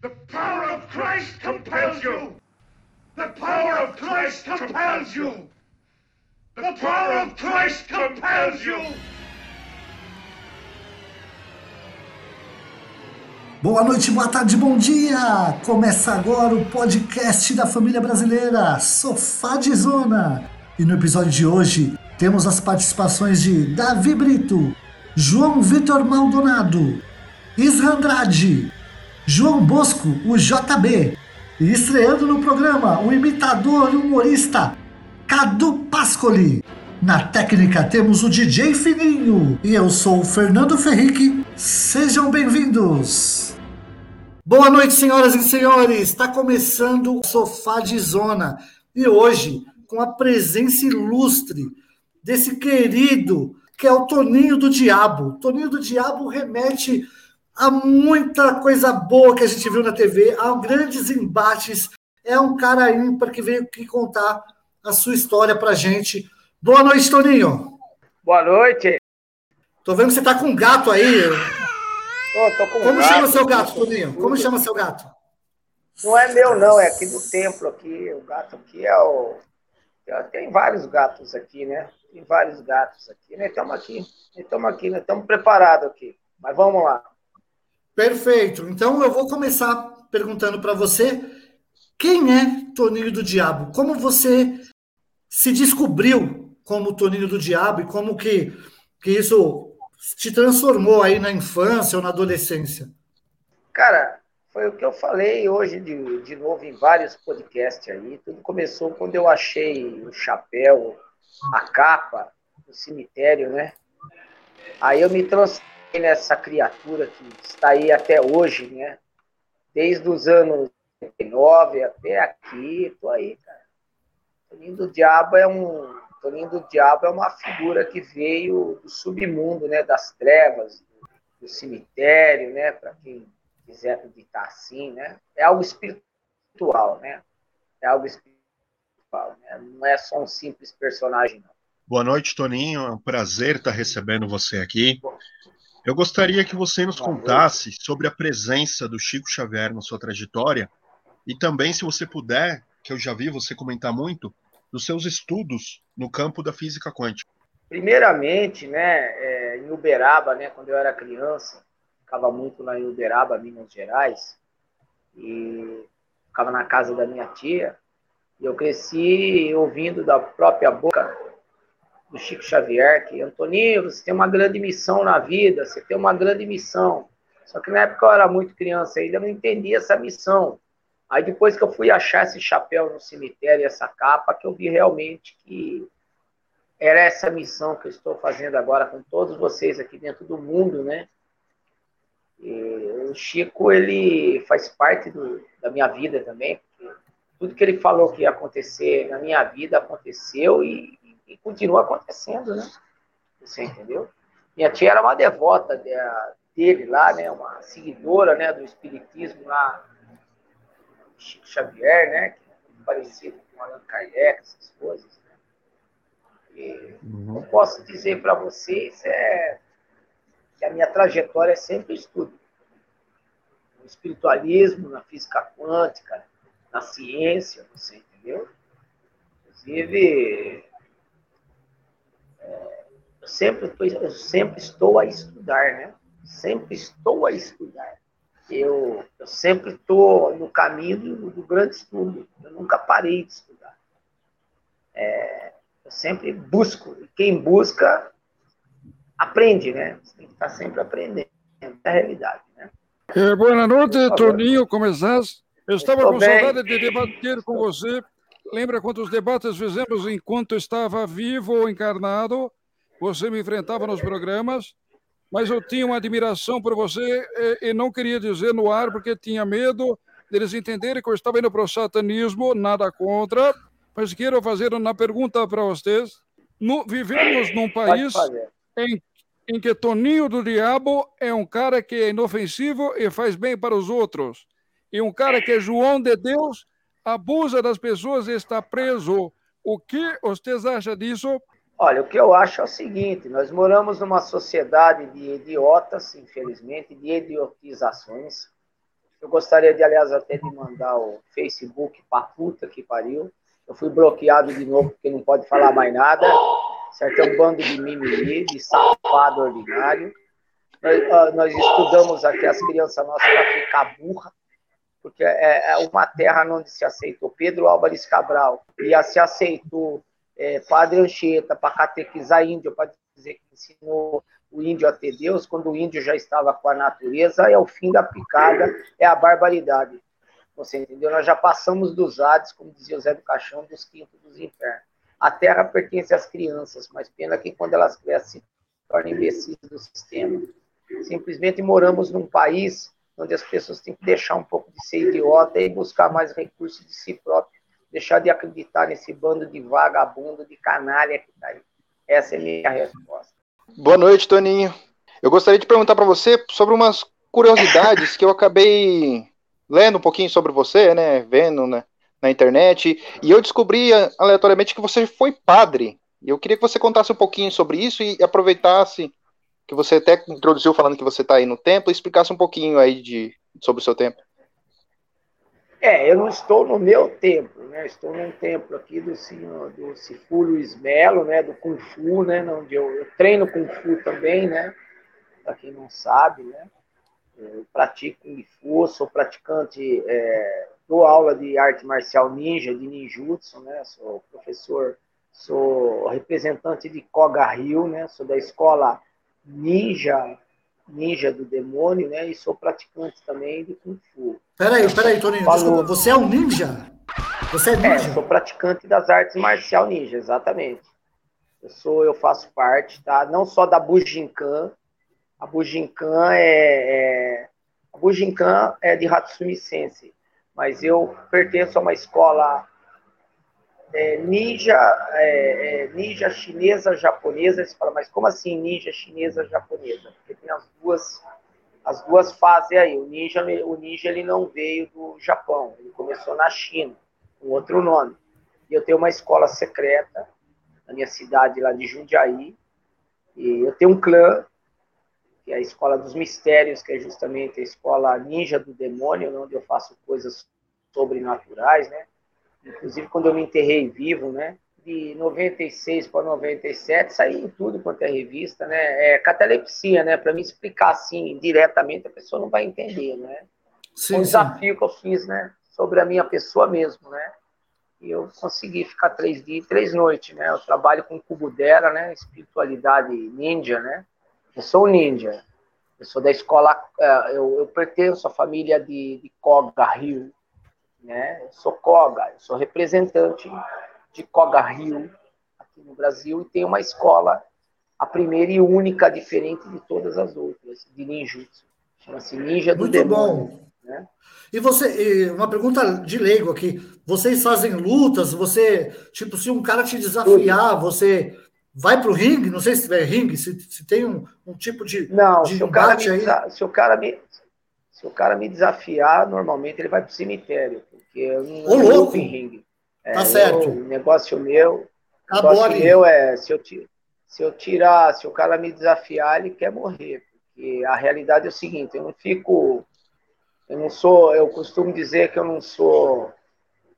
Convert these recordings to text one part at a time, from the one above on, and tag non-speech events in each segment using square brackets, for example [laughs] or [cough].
The power of Christ compels you. The power of Christ compels you. The power of Christ compels you. Boa noite, boa tarde, bom dia! Começa agora o podcast da família brasileira, Sofá de Zona. E no episódio de hoje temos as participações de Davi Brito, João Vitor Maldonado, Isra Andrade, João Bosco, o JB. E estreando no programa, o imitador e humorista Cadu Pascoli. Na técnica temos o DJ Fininho. E eu sou o Fernando Ferrique. Sejam bem-vindos. Boa noite, senhoras e senhores. Está começando o Sofá de Zona. E hoje, com a presença ilustre desse querido que é o Toninho do Diabo. Toninho do Diabo remete Há muita coisa boa que a gente viu na TV, há grandes embates. É um cara ímpar que veio aqui contar a sua história pra gente. Boa noite, Toninho. Boa noite. Tô vendo que você tá com um gato aí. Tô, tô com Como gato, chama seu gato, Toninho? Como chama seu gato? Não é meu, não, é aqui do templo aqui. O gato aqui é o. Tem vários gatos aqui, né? Tem vários gatos aqui. Nós estamos aqui, nós estamos aqui, nós estamos preparados aqui. Mas vamos lá. Perfeito. Então eu vou começar perguntando para você quem é Toninho do Diabo? Como você se descobriu como Toninho do Diabo e como que, que isso te transformou aí na infância ou na adolescência? Cara, foi o que eu falei hoje de, de novo em vários podcasts aí. Tudo começou quando eu achei o chapéu, a capa, no cemitério, né? Aí eu me transformei nessa criatura que está aí até hoje, né? Desde os anos 89 até aqui, tô aí, cara. Toninho do Diabo é um Toninho do Diabo é uma figura que veio do submundo, né, das trevas, do, do cemitério, né, para quem quiser acreditar assim, né? É algo espiritual, né? É algo espiritual, né? Não é só um simples personagem, não. Boa noite, Toninho. É um prazer estar recebendo você aqui. Eu gostaria que você nos contasse sobre a presença do Chico Xavier na sua trajetória e também, se você puder, que eu já vi você comentar muito, dos seus estudos no campo da física quântica. Primeiramente, né, é, em Uberaba, né, quando eu era criança, ficava muito lá em Uberaba, Minas Gerais, e ficava na casa da minha tia, e eu cresci ouvindo da própria boca do Chico Xavier, que Antoninho, você tem uma grande missão na vida, você tem uma grande missão. Só que na época eu era muito criança ainda, não entendia essa missão. Aí depois que eu fui achar esse chapéu no cemitério, essa capa, que eu vi realmente que era essa missão que eu estou fazendo agora com todos vocês aqui dentro do mundo, né? E o Chico, ele faz parte do, da minha vida também, tudo que ele falou que ia acontecer na minha vida aconteceu e e continua acontecendo, né? Você entendeu? Minha tia era uma devota dele lá, né? Uma seguidora, né? Do espiritismo lá, Chico Xavier, né? É parecido com Allan Kardec, essas coisas. Né? E uhum. eu posso dizer para vocês é que a minha trajetória é sempre estudo. No espiritualismo, na física quântica, na ciência, você entendeu? Inclusive, sempre, eu sempre estou a estudar, né? Sempre estou a estudar. Eu, eu sempre estou no caminho do, do, grande estudo. Eu nunca parei de estudar. É, eu sempre busco. E quem busca, aprende, né? Você tem que estar sempre aprendendo. É a realidade, né? É, boa noite, Toninho. Como estás? Eu estava com bem. saudade de debater com você. Lembra quantos debates fizemos enquanto estava vivo ou encarnado? Você me enfrentava nos programas, mas eu tinha uma admiração por você e, e não queria dizer no ar porque tinha medo deles entenderem que eu estava indo para o satanismo, nada contra, mas quero fazer uma pergunta para vocês. No, vivemos num país em, em que Toninho do Diabo é um cara que é inofensivo e faz bem para os outros. E um cara que é João de Deus abusa das pessoas e está preso. O que vocês acham disso? Olha, o que eu acho é o seguinte: nós moramos numa sociedade de idiotas, infelizmente, de idiotizações. Eu gostaria de, aliás, até de mandar o Facebook pra puta que pariu. Eu fui bloqueado de novo porque não pode falar mais nada. Certo? É um bando de mimimi, de safado ordinário. Nós, uh, nós estudamos aqui as crianças nossas para ficar burra, porque é, é, uma terra onde se aceitou Pedro Álvares Cabral e se aceitou é, Padre Anchieta para catequizar índio, para dizer que ensinou o índio a ter Deus, quando o índio já estava com a natureza, é o fim da picada, é a barbaridade. Você entendeu? Nós já passamos dos Hades, como dizia o Zé do Caixão, dos quintos dos infernos. A terra pertence às crianças, mas pena que quando elas crescem, se tornam imbecis do sistema. Simplesmente moramos num país onde as pessoas têm que deixar um pouco de ser idiota e buscar mais recursos de si próprio, deixar de acreditar nesse bando de vagabundo, de canalha que está aí. Essa é a minha resposta. Boa noite, Toninho. Eu gostaria de perguntar para você sobre umas curiosidades que eu acabei lendo um pouquinho sobre você, né, vendo né, na internet, e eu descobri aleatoriamente que você foi padre. E eu queria que você contasse um pouquinho sobre isso e aproveitasse que você até introduziu falando que você está aí no templo, e explicasse um pouquinho aí de, sobre o seu templo. É, eu não estou no meu templo, né? Estou num templo aqui do senhor do Luiz Melo, né? Do Kung Fu, né? Onde eu, eu treino Kung Fu também, né? Para quem não sabe, né? Eu pratico Kung Fu, sou praticante, é, dou aula de arte marcial ninja, de ninjutsu, né? Sou professor, sou representante de Koga Ryu, né? Sou da escola ninja, ninja do demônio, né? E sou praticante também de Kung Fu. Peraí, peraí, Toninho, Falou. desculpa, você é um ninja? Você é, é ninja? É, sou praticante das artes marcial ninja, exatamente. Eu sou, eu faço parte, tá? Não só da Bujinkan. A Bujinkan é, é a Bujinkan é de Hatsumi Sensei, mas eu pertenço a uma escola é, ninja, é, é, ninja chinesa japonesa. Você fala, mas como assim ninja chinesa japonesa? Porque tem as duas as duas fases aí. O ninja, o ninja ele não veio do Japão, ele começou na China, com outro nome. E eu tenho uma escola secreta na minha cidade lá de Jundiaí. E eu tenho um clã, que é a Escola dos Mistérios, que é justamente a escola ninja do demônio, onde eu faço coisas sobrenaturais, né? Inclusive quando eu me enterrei vivo, né? de 96 para 97, saiu em tudo quanto é revista, né? É catalepsia, né? Para me explicar assim diretamente, a pessoa não vai entender, né? Sim, um desafio sim. que eu fiz, né? Sobre a minha pessoa mesmo, né? E eu consegui ficar três dias e três noites, né? Eu trabalho com Kubudera, né? Espiritualidade ninja, né? Eu sou ninja. Eu sou da escola, é, eu, eu pertenço à família de, de Koga Rio, né? Eu sou Koga, eu sou representante de Koga Rio, aqui no Brasil, e tem uma escola, a primeira e única, diferente de todas as outras, de ninjutsu. Chama-se Ninja do Muito Demônio. Bom. Né? E você, uma pergunta de leigo aqui. Vocês fazem lutas? Você, tipo, se um cara te desafiar, Tudo. você vai pro ringue? Não sei se tiver ringue, se, se tem um, um tipo de. Não, de se, o cara me, aí... se o cara me. Se o cara me desafiar, normalmente ele vai pro cemitério, porque eu não, Ô, louco. em ringue. É, tá certo. O negócio meu, negócio meu é se eu, se eu tirar, se o cara me desafiar, ele quer morrer. Porque a realidade é o seguinte, eu não fico. Eu não sou. Eu costumo dizer que eu não sou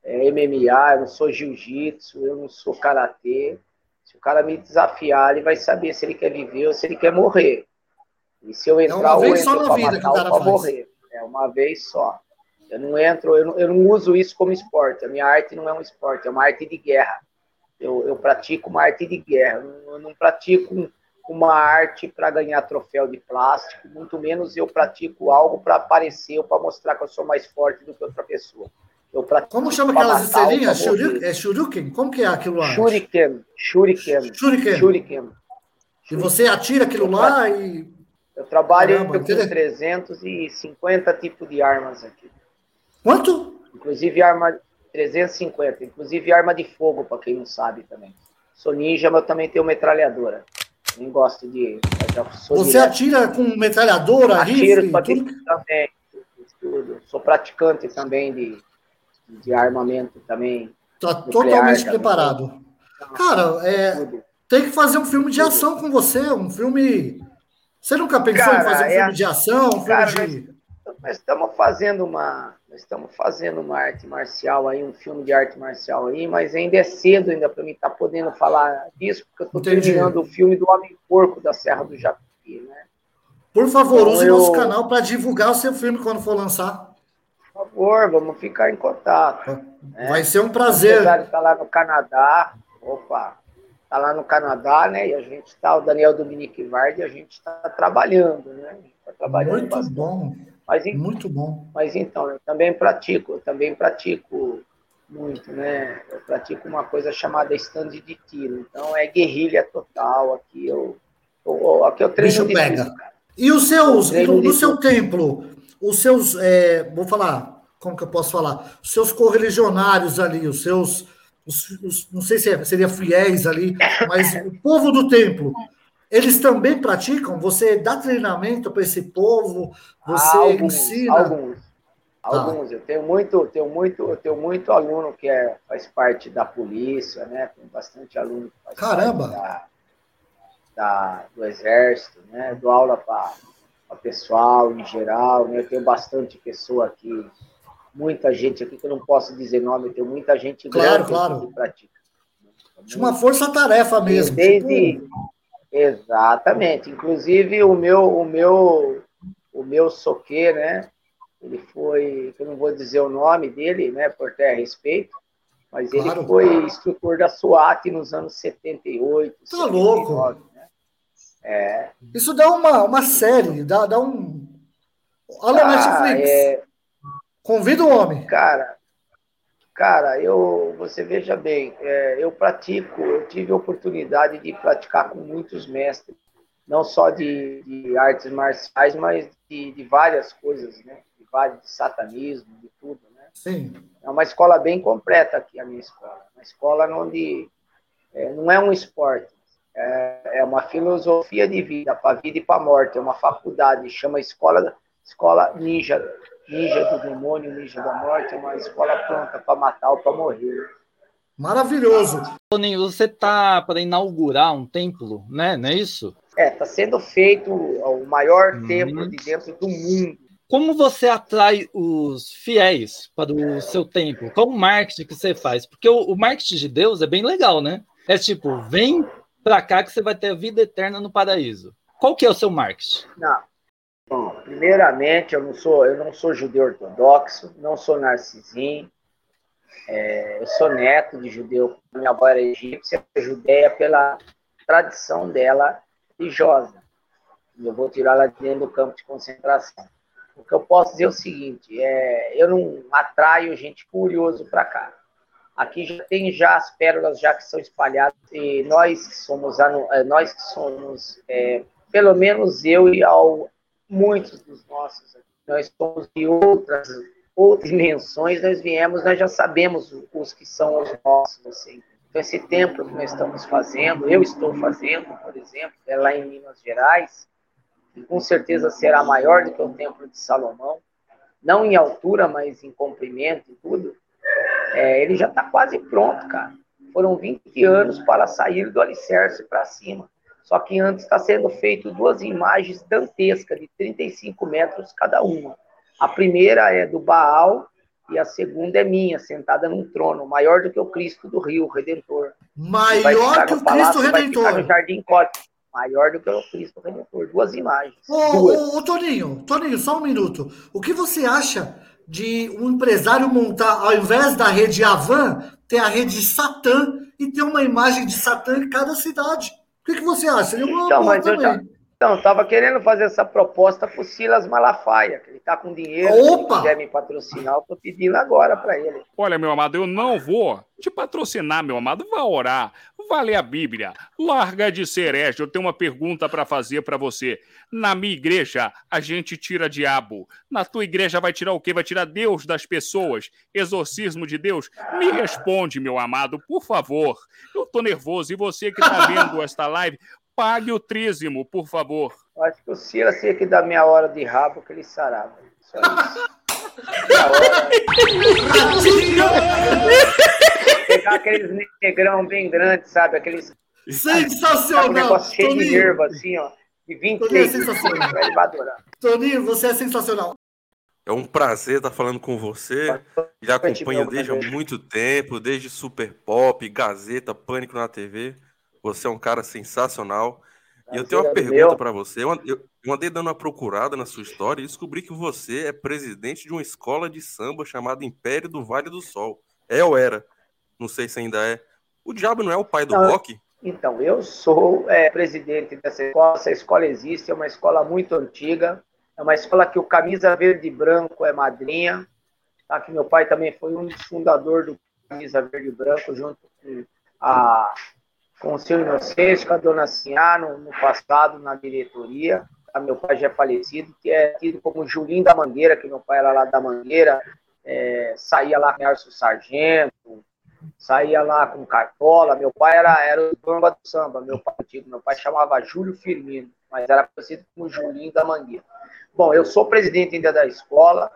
é, MMA, eu não sou jiu-jitsu, eu não sou karatê. Se o cara me desafiar, ele vai saber se ele quer viver ou se ele quer morrer. E se eu entrar, é uma vez eu só na vida que o cara faz. morrer. É uma vez só. Eu não entro, eu não, eu não uso isso como esporte. A minha arte não é um esporte, é uma arte de guerra. Eu, eu pratico uma arte de guerra. Eu não, eu não pratico uma arte para ganhar troféu de plástico, muito menos eu pratico algo para aparecer ou para mostrar que eu sou mais forte do que outra pessoa. Eu Como chama aquelas estrelinhas? Shuriken? É Shuriken? Como que é aquilo lá? Shuriken. Shuriken. Shuriken. Shuriken. E você atira aquilo eu lá e. Eu trabalho Caramba, com 350 tipos de armas aqui. Quanto? Inclusive arma 350, inclusive arma de fogo, para quem não sabe também. Sou ninja, mas também tenho metralhadora. Nem gosto de. Você direto. atira com metralhadora, Atiro rifle? Tudo? Também, tudo. Sou praticante também de, de armamento também. Tá totalmente também. preparado. Cara, é, tem que fazer um filme de ação com você, um filme. Você nunca pensou Cara, em fazer um é filme de ação, um filme Cara, de nós estamos fazendo uma. Nós estamos fazendo uma arte marcial aí, um filme de arte marcial aí, mas ainda é cedo ainda para mim estar tá podendo falar disso, porque eu estou terminando o filme do Homem Porco da Serra do Japi, né? Por favor, então, use eu... nosso canal para divulgar o seu filme quando for lançar. Por favor, vamos ficar em contato. Né? Vai ser um prazer. O está lá no Canadá. Opa, está lá no Canadá, né? E a gente está, o Daniel Dominique Vardi, a gente está trabalhando, né? Tá trabalhando Muito bastante. bom. Mas, muito bom. Mas então, eu também pratico, eu também pratico muito, né? Eu pratico uma coisa chamada stand de tiro. Então é guerrilha total. Aqui eu, eu aqui eu treino Bicho pega. E os seus, no, no seu templo, os seus, é, vou falar, como que eu posso falar? Os seus correligionários ali, os seus, os, os, não sei se é, seria fiéis ali, mas o povo do templo, eles também praticam? Você dá treinamento para esse povo? Você alguns, ensina? Alguns. Tá. Alguns. Eu tenho muito, tenho muito, eu tenho muito aluno que é, faz parte da polícia, né? Tem bastante aluno que faz Caramba. parte da, da, do exército, né? Dou aula para pessoal em geral, né? Eu tenho bastante pessoa aqui, muita gente aqui que eu não posso dizer nome, eu tenho muita gente claro, claro. que pratica. De uma força-tarefa mesmo. Desde, tipo... Exatamente. Inclusive o meu, o meu, o meu soque, né? Ele foi, eu não vou dizer o nome dele, né? Por ter respeito, mas claro. ele foi instrutor da SWAT nos anos 78. Tá 79, louco. Né? É. Isso dá uma, uma série, dá, dá um. Olha ah, Netflix. É... Convida o homem. Cara, Cara, eu, você veja bem, é, eu pratico, eu tive a oportunidade de praticar com muitos mestres, não só de, de artes marciais, mas de, de, várias coisas, né? De vários, de satanismo, de tudo, né? Sim. É uma escola bem completa aqui, a minha escola. Uma escola onde é, não é um esporte, é, é uma filosofia de vida, para a vida e para a morte. É uma faculdade, chama Escola, escola Ninja Ninja do Demônio, Ninja da Morte, é uma escola pronta para matar ou para morrer. Maravilhoso. Toninho, você tá para inaugurar um templo, né? Não é isso? É, está sendo feito o maior uhum. templo de dentro do mundo. Como você atrai os fiéis para o seu templo? Qual o marketing que você faz? Porque o, o marketing de Deus é bem legal, né? É tipo, vem para cá que você vai ter a vida eterna no paraíso. Qual que é o seu marketing? Não, Bom, primeiramente, eu não sou, eu não sou judeu ortodoxo, não sou narcisinho, é, eu sou neto de judeu, minha avó era egípcia, judeia pela tradição dela religiosa. Eu vou tirar ela dentro do campo de concentração. O que eu posso dizer é o seguinte, é, eu não atraio gente curioso para cá. Aqui já tem já as pérolas já que são espalhadas e nós que somos é, nós que somos é, pelo menos eu e ao, muitos dos nossos. Nós somos de outras, outras dimensões, nós viemos, nós já sabemos os que são os nossos. Assim. Então, esse templo que nós estamos fazendo, eu estou fazendo, por exemplo, é lá em Minas Gerais, que com certeza será maior do que o templo de Salomão, não em altura, mas em comprimento e tudo. É, ele já está quase pronto, cara. Foram 20 anos para sair do alicerce para cima. Só que antes está sendo feito duas imagens dantescas de 35 metros cada uma. A primeira é do Baal e a segunda é minha, sentada num trono, maior do que o Cristo do Rio, Redentor. Maior que o Cristo Redentor. Vai no Jardim. Maior do que o Cristo Redentor. Duas imagens. Ô, duas. Ô, ô, Toninho, Toninho, só um minuto. O que você acha de um empresário montar, ao invés da rede Avan, ter a rede Satã e ter uma imagem de Satã em cada cidade? O que, que você acha? Seria uma então, mas também. eu já, então, estava querendo fazer essa proposta para o Silas Malafaia, que ele está com dinheiro, Opa! se quiser me patrocinar, eu estou pedindo agora para ele. Olha, meu amado, eu não vou te patrocinar, meu amado. Vá orar, vá ler a Bíblia. Larga de ser Eu tenho uma pergunta para fazer para você. Na minha igreja, a gente tira diabo. Na tua igreja vai tirar o quê? Vai tirar Deus das pessoas? Exorcismo de Deus? Me responde, meu amado, por favor. Eu tô nervoso. E você que tá vendo [laughs] esta live, pague o trízimo, por favor. Acho que o Silas tinha que dar meia hora de rabo que ele sarava. Só isso. Pegar aqueles negrão bem grandes, sabe? Aqueles. Sensacional! Um negócio cheio Toninho. de nervo, assim, ó. De 20 Toninho é sensacional. Toninho, você é sensacional. É um prazer estar falando com você. Já acompanho desde há muito tempo, desde Super Pop, Gazeta, Pânico na TV. Você é um cara sensacional. E eu tenho uma pergunta para você. Eu, eu andei dando uma procurada na sua história e descobri que você é presidente de uma escola de samba chamada Império do Vale do Sol. É ou era? Não sei se ainda é. O diabo não é o pai do não, rock? Então, eu sou é, presidente dessa escola. Essa escola existe, é uma escola muito antiga. É uma escola que o Camisa Verde e Branco é madrinha. Tá? Que meu pai também foi um dos fundadores do Camisa Verde e Branco, junto com a com o seu Inocêncio, com a dona Sinhá, no, no, passado, na diretoria. A meu pai já é falecido, que é tido como Julinho da Mangueira, que meu pai era lá da Mangueira, é, saía lá com Erso Sargento, saía lá com Cartola. Meu pai era, era o bamba do samba, meu pai. Meu pai chamava Júlio Firmino, mas era conhecido como Julinho da Mangueira. Bom, eu sou presidente ainda da escola,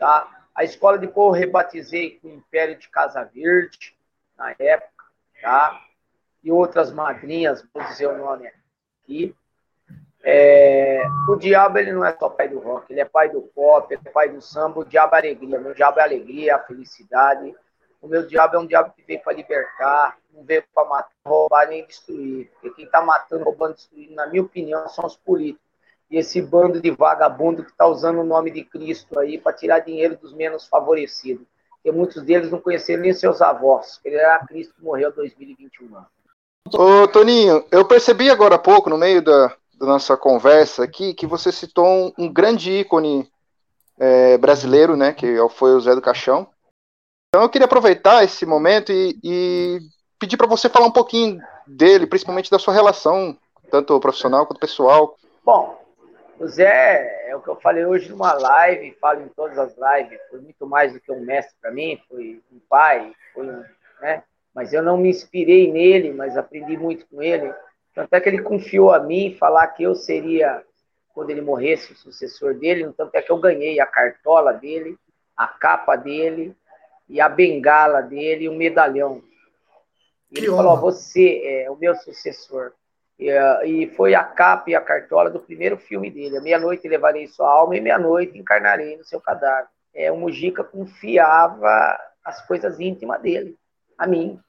tá? A escola depois eu rebatizei com o Império de Casa Verde, na época, tá? E outras madrinhas, vou dizer o nome aqui. É, o diabo ele não é só pai do rock, ele é pai do pop, é pai do samba, o diabo é alegria, meu diabo é alegria, a felicidade. O meu diabo é um diabo que veio para libertar, não veio para matar, roubar nem destruir. Porque quem está matando, roubando, destruindo, na minha opinião, são os políticos. E esse bando de vagabundo que está usando o nome de Cristo aí para tirar dinheiro dos menos favorecidos. Porque muitos deles não conheceram nem seus avós. Ele era Cristo que morreu em 2021 anos. Ô, Toninho, eu percebi agora há pouco, no meio da, da nossa conversa aqui, que você citou um, um grande ícone é, brasileiro, né, que foi o Zé do Caixão. Então eu queria aproveitar esse momento e, e pedir para você falar um pouquinho dele, principalmente da sua relação, tanto profissional quanto pessoal. Bom, o Zé, é o que eu falei hoje numa live, falo em todas as lives, foi muito mais do que um mestre para mim, foi um pai, foi um, né, mas eu não me inspirei nele, mas aprendi muito com ele. Tanto é que ele confiou a mim falar que eu seria, quando ele morresse, o sucessor dele. Tanto é que eu ganhei a cartola dele, a capa dele, e a bengala dele e o medalhão. E ele falou: Você é o meu sucessor. E, e, foi a capa e a cartola do primeiro filme dele. À meia-noite levarei sua alma e meia-noite encarnarei no seu cadáver. É, o Mujica confiava as coisas íntimas dele, a mim.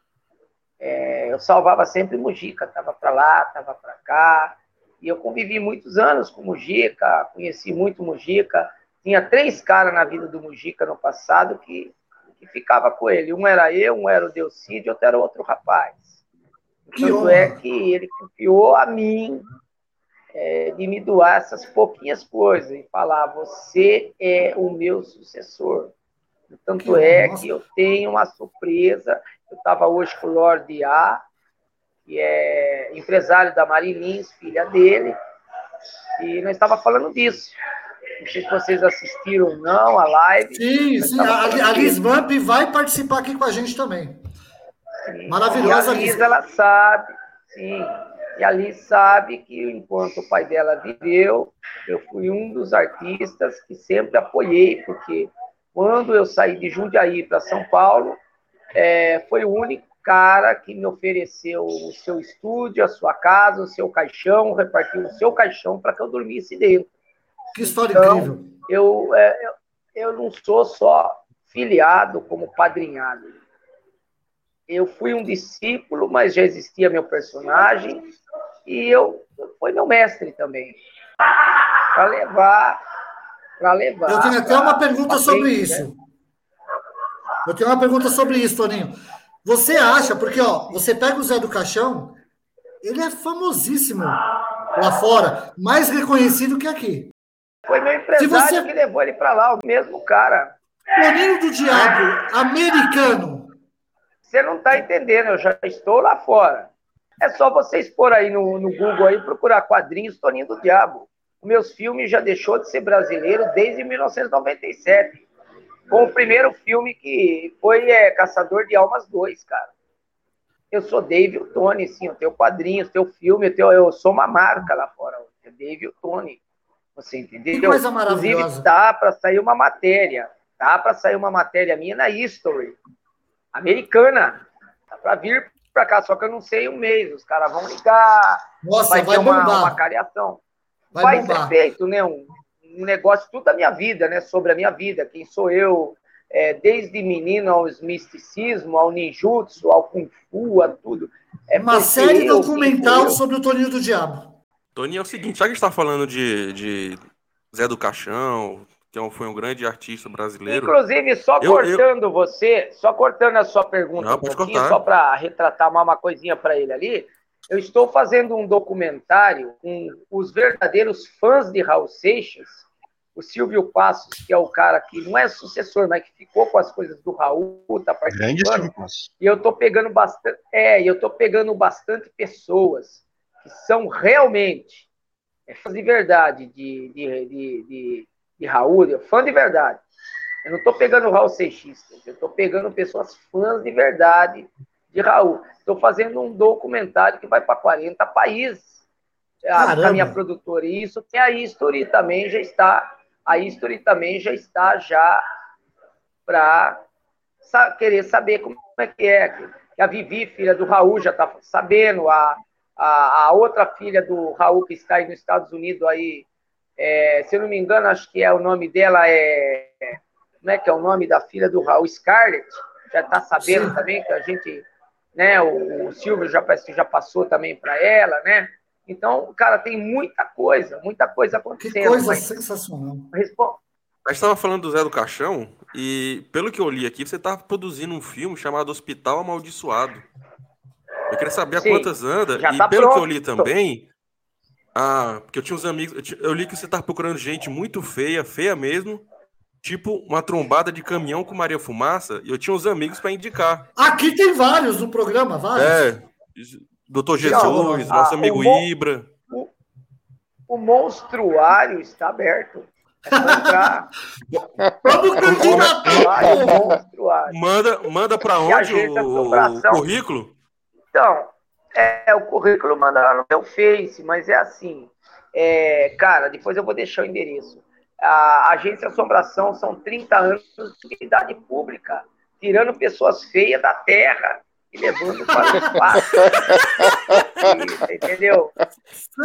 É, eu salvava sempre Mujica, tava para lá, tava para cá. E eu convivi muitos anos com Mujica, conheci muito Mujica. Tinha três caras na vida do Mujica no passado que, que ficava com ele. Um era eu, um era o Delcídio, outro era outro rapaz. Tanto é que ele confiou a mim é, de me doar essas pouquinhas coisas e falar: você é o meu sucessor. Tanto que é nossa. que eu tenho uma surpresa eu estava hoje com o Lorde A, que é empresário da Marilins, filha dele, e nós estava falando disso. Não sei se vocês assistiram ou não a live. Sim, sim. A, a Liz Vamp vai participar aqui com a gente também. Sim. Maravilhosa, e a Liz. Liz ela sabe, sim. E a Liz sabe que enquanto o pai dela viveu, eu fui um dos artistas que sempre apoiei, porque quando eu saí de Jundiaí para São Paulo, é, foi o único cara que me ofereceu o seu estúdio, a sua casa, o seu caixão, repartiu o seu caixão para que eu dormisse dentro. Que história então, incrível! Eu, é, eu, eu não sou só filiado como padrinhado. Eu fui um discípulo, mas já existia meu personagem e eu foi meu mestre também para levar para levar. Eu tenho até uma pergunta sobre isso. Né? Eu tenho uma pergunta sobre isso, Toninho. Você acha, porque ó, você pega o Zé do Caixão, ele é famosíssimo lá fora, mais reconhecido que aqui. Foi meu empresário você... que levou ele para lá, o mesmo cara. Toninho do Diabo, americano. Você não está entendendo, eu já estou lá fora. É só vocês pôr aí no, no Google aí, procurar quadrinhos Toninho do Diabo. Meus filmes já deixou de ser brasileiro desde 1997 com o primeiro filme que foi é, Caçador de Almas 2, cara. Eu sou Dave Tony, sim, eu tenho quadrinhos, tenho filme, eu, tenho, eu sou uma marca lá fora, é Dave Tony. Você entendeu? Que coisa maravilhosa. Inclusive, tá para sair uma matéria, tá para sair uma matéria minha na History, americana. Tá para vir para cá, só que eu não sei um mês. Os caras vão ligar. Nossa, vai, vai ter uma, uma cariação. Vai, vai ser feito, né? Um, um negócio tudo da minha vida, né? Sobre a minha vida, quem sou eu, é, desde menino ao misticismo, ao ninjutsu, ao kung fu, a tudo. É Uma série eu, documental eu... sobre o Toninho do Diabo. Toninho, é o seguinte, já que a gente está falando de, de Zé do Caixão, que é foi um grande artista brasileiro. Inclusive, só eu, cortando eu... você, só cortando a sua pergunta Não, um pouquinho, cortar. só para retratar uma, uma coisinha para ele ali, eu estou fazendo um documentário com os verdadeiros fãs de Raul Seixas, o Silvio Passos, que é o cara que não é sucessor, mas que ficou com as coisas do Raul, tá participando. E eu tô pegando bastante, é, eu tô pegando bastante pessoas que são realmente é, fãs de verdade de, de, de, de, de Raul, fã de verdade. Eu não estou pegando Raul Seixista, eu estou pegando pessoas fãs de verdade de Raul. Estou fazendo um documentário que vai para 40 países. A, a, minha produtora, e isso que a History também já está a History também já está já para querer saber como é que é. Que a Vivi, filha do Raul, já está sabendo, a, a, a, outra filha do Raul que está aí nos Estados Unidos aí, é, se eu não me engano, acho que é o nome dela é como é que é o nome da filha do Raul Scarlett, já está sabendo Sim. também que a gente, né, o, o Silvio já já passou também para ela, né? Então, cara, tem muita coisa, muita coisa acontecendo. Que coisa mas... sensacional. Respo... A gente estava falando do Zé do Caixão, e pelo que eu li aqui, você está produzindo um filme chamado Hospital Amaldiçoado. Eu queria saber Sim, a quantas anda, e tá pelo pronto. que eu li também, ah, porque eu tinha uns amigos, eu li que você estava procurando gente muito feia, feia mesmo, tipo uma trombada de caminhão com Maria Fumaça, e eu tinha uns amigos para indicar. Aqui tem vários no programa, vários. É, Doutor Jesus, nosso ah, amigo o Ibra. O, o monstruário está aberto. É [laughs] Vamos Manda, manda para onde o, o, currículo? Então, é, o currículo manda lá no meu Face, mas é assim. É, cara, depois eu vou deixar o endereço. A Agência Assombração são 30 anos de idade pública, tirando pessoas feias da terra e levando para o espaço. entendeu?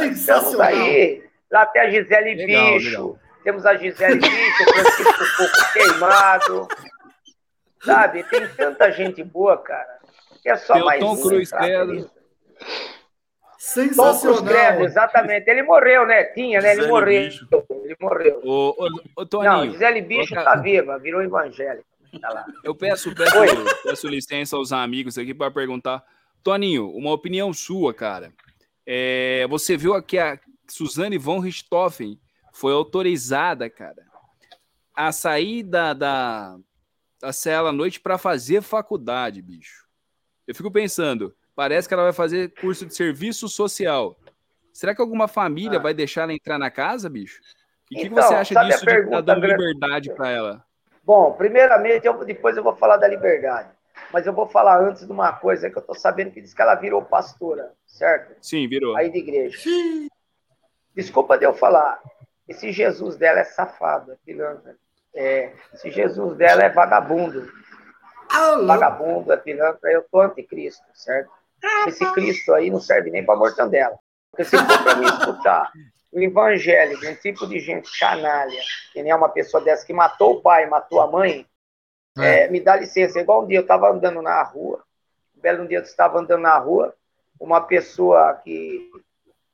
Estamos aí. Lá tem a Gisele legal, Bicho. Legal. Temos a Gisele Bicho, o Francisco Pouco Queimado. Sabe? Tem tanta gente boa, cara. Que é só tem mais. Tom Cruz Credo. Sensacional. Tom Cruz Credo, exatamente. Ele morreu, né? Tinha, né? Ele morreu. Ele morreu. Ô, ô, ô, Toninho, Não, Gisele Bicho está viva, virou evangélico. Tá Eu peço, peço, peço licença aos amigos aqui para perguntar. Toninho, uma opinião sua, cara. É, você viu aqui a Suzane von Richthofen foi autorizada, cara, a sair da, da, da cela à noite para fazer faculdade, bicho. Eu fico pensando, parece que ela vai fazer curso de serviço social. Será que alguma família ah. vai deixar ela entrar na casa, bicho? E o então, que, que, você acha disso de estar tá dando liberdade para ela? Bom, primeiramente, eu, depois eu vou falar da liberdade. Mas eu vou falar antes de uma coisa que eu tô sabendo que diz que ela virou pastora, certo? Sim, virou. Aí de igreja. Desculpa de eu falar. Esse Jesus dela é safado, é pilantra. É, esse Jesus dela é vagabundo. Alô. Vagabundo, é pilantra. Eu tô anticristo, certo? Esse Cristo aí não serve nem para mortandela. Porque se for para me escutar o evangélico, um tipo de gente canalha, que nem é uma pessoa dessa que matou o pai, matou a mãe, é. É, me dá licença. Igual um dia eu estava andando na rua, um belo dia eu estava andando na rua, uma pessoa que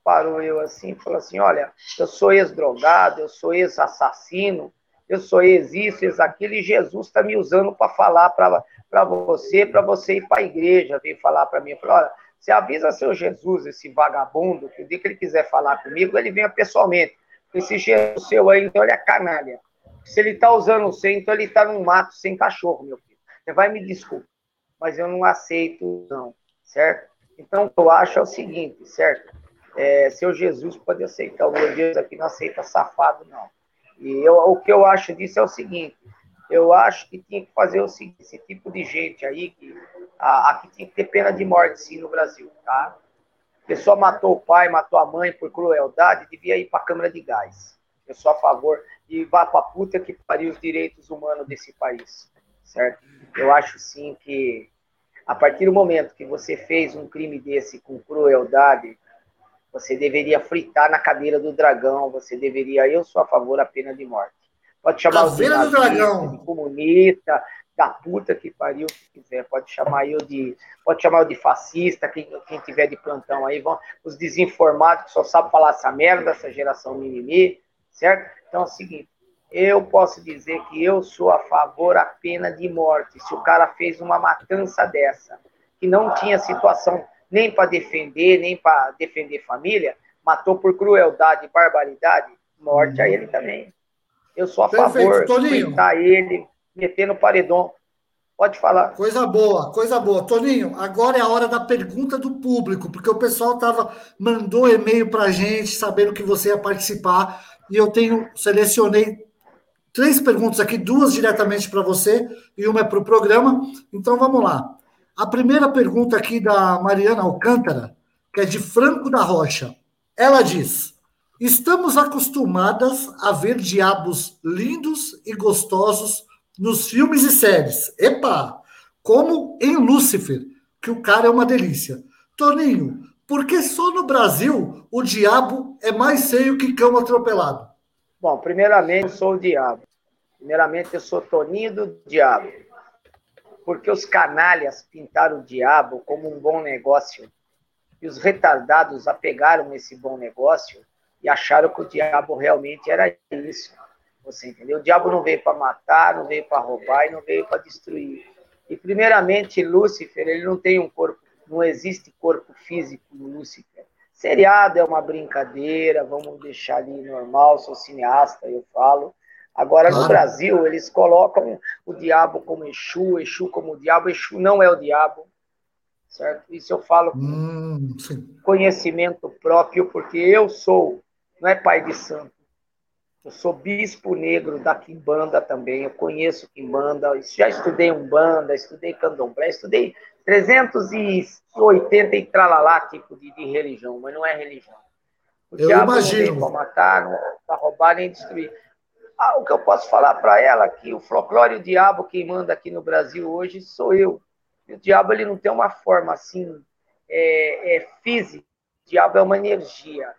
parou eu assim e falou assim: Olha, eu sou ex-drogado, eu sou ex-assassino, eu sou ex-isso, ex-aquilo, e Jesus está me usando para falar para você, para você ir para a igreja, veio falar para mim. Falei: Olha você avisa seu Jesus, esse vagabundo, que o dia que ele quiser falar comigo, ele venha pessoalmente. Esse Jesus seu aí, então ele é canalha. Se ele está usando o seu, então ele está num mato sem cachorro, meu filho. Você vai me desculpar, mas eu não aceito, não, certo? Então, o que eu acho é o seguinte, certo? É, seu Jesus pode aceitar, o meu Deus aqui não aceita safado, não. E eu, o que eu acho disso é o seguinte: eu acho que tinha que fazer seguinte, esse tipo de gente aí, que a, aqui tinha que ter pena de morte, sim, no Brasil, tá? A pessoa matou o pai, matou a mãe por crueldade, devia ir para a Câmara de Gás. Eu sou a favor de vá para a puta que pariu os direitos humanos desse país, certo? Eu acho, sim, que a partir do momento que você fez um crime desse com crueldade, Você deveria fritar na cadeira do dragão. Você deveria. Eu sou a favor da pena de morte. Pode chamar cadeira do dragão. de comunista, da puta que pariu que quiser. Pode chamar eu de. Pode chamar eu de fascista, quem, quem tiver de plantão aí. Vão, os desinformados que só sabem falar essa merda, essa geração mimimi, certo? Então é o seguinte. Eu posso dizer que eu sou a favor da pena de morte. Se o cara fez uma matança dessa, que não tinha situação nem para defender, nem para defender família, matou por crueldade e barbaridade, morte a ele também. Eu sou a Perfeito. favor de enfrentar ele, meter no paredão. Pode falar. Coisa boa, coisa boa. Toninho, agora é a hora da pergunta do público, porque o pessoal tava, mandou e-mail para a gente, sabendo que você ia participar, e eu tenho, selecionei três perguntas aqui, duas diretamente para você e uma é para o programa. Então vamos lá. A primeira pergunta aqui da Mariana Alcântara, que é de Franco da Rocha. Ela diz: Estamos acostumadas a ver diabos lindos e gostosos nos filmes e séries. Epa! Como em Lúcifer, que o cara é uma delícia. Toninho, por que só no Brasil o diabo é mais feio que cão atropelado? Bom, primeiramente eu sou o diabo. Primeiramente eu sou Toninho do diabo porque os canalhas pintaram o diabo como um bom negócio e os retardados apegaram esse bom negócio e acharam que o diabo realmente era isso. Você entendeu? O diabo não veio para matar, não veio para roubar e não veio para destruir. E primeiramente, Lúcifer, ele não tem um corpo, não existe corpo físico no Lúcifer. Seriado é uma brincadeira, vamos deixar ali normal, sou cineasta, eu falo. Agora, no Brasil, eles colocam o diabo como Exu, Exu como o diabo. Exu não é o diabo, certo? Isso eu falo com hum, conhecimento próprio, porque eu sou, não é pai de santo, eu sou bispo negro da Quimbanda também, eu conheço Quimbanda, já estudei Umbanda, estudei Candomblé, estudei 380 e tralalá tipo de, de religião, mas não é religião. O eu diabo imagino. não para matar, para roubar nem destruir. Ah, o que eu posso falar para ela é que o folclore o diabo quem manda aqui no Brasil hoje sou eu. E o diabo ele não tem uma forma assim é, é física. O diabo é uma energia.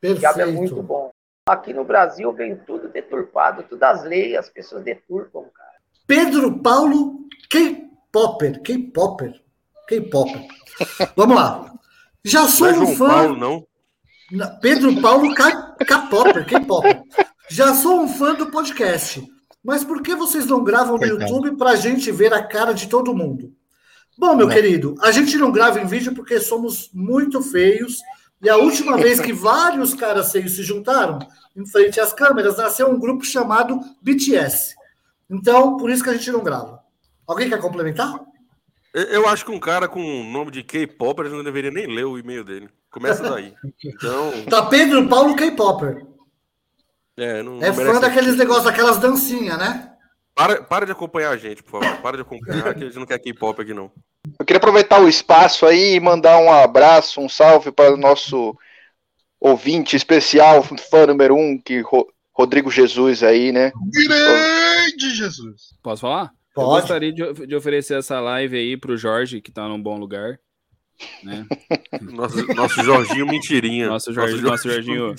Perfeito. O diabo é muito bom. Aqui no Brasil vem tudo deturpado, tudo as leis, as pessoas deturpam, cara. Pedro Paulo K-Popper, K-Popper, K-Popper. Vamos lá. Já sou não é um fã. Paulo, não? Pedro Paulo K-Popper, K-Popper. Já sou um fã do podcast, mas por que vocês não gravam no YouTube para a gente ver a cara de todo mundo? Bom, meu não. querido, a gente não grava em vídeo porque somos muito feios. E a última vez que vários caras se juntaram em frente às câmeras, nasceu um grupo chamado BTS. Então, por isso que a gente não grava. Alguém quer complementar? Eu acho que um cara com o nome de K-Popper não deveria nem ler o e-mail dele. Começa daí. Então... [laughs] Tá Pedro Paulo K-Popper. É, não, é fã daqueles negócios, daquelas dancinhas, né? Para, para de acompanhar a gente, por favor. Para de acompanhar, que a gente não quer K-pop aqui, não. Eu queria aproveitar o espaço aí e mandar um abraço, um salve para o nosso ouvinte especial, fã número um, que Rodrigo Jesus aí, né? Grande Jesus! Posso falar? Pode. Eu gostaria de, de oferecer essa live aí pro Jorge, que tá num bom lugar. Né? [laughs] nosso, nosso Jorginho Mentirinha. Nosso, Jorge, nosso Jorginho.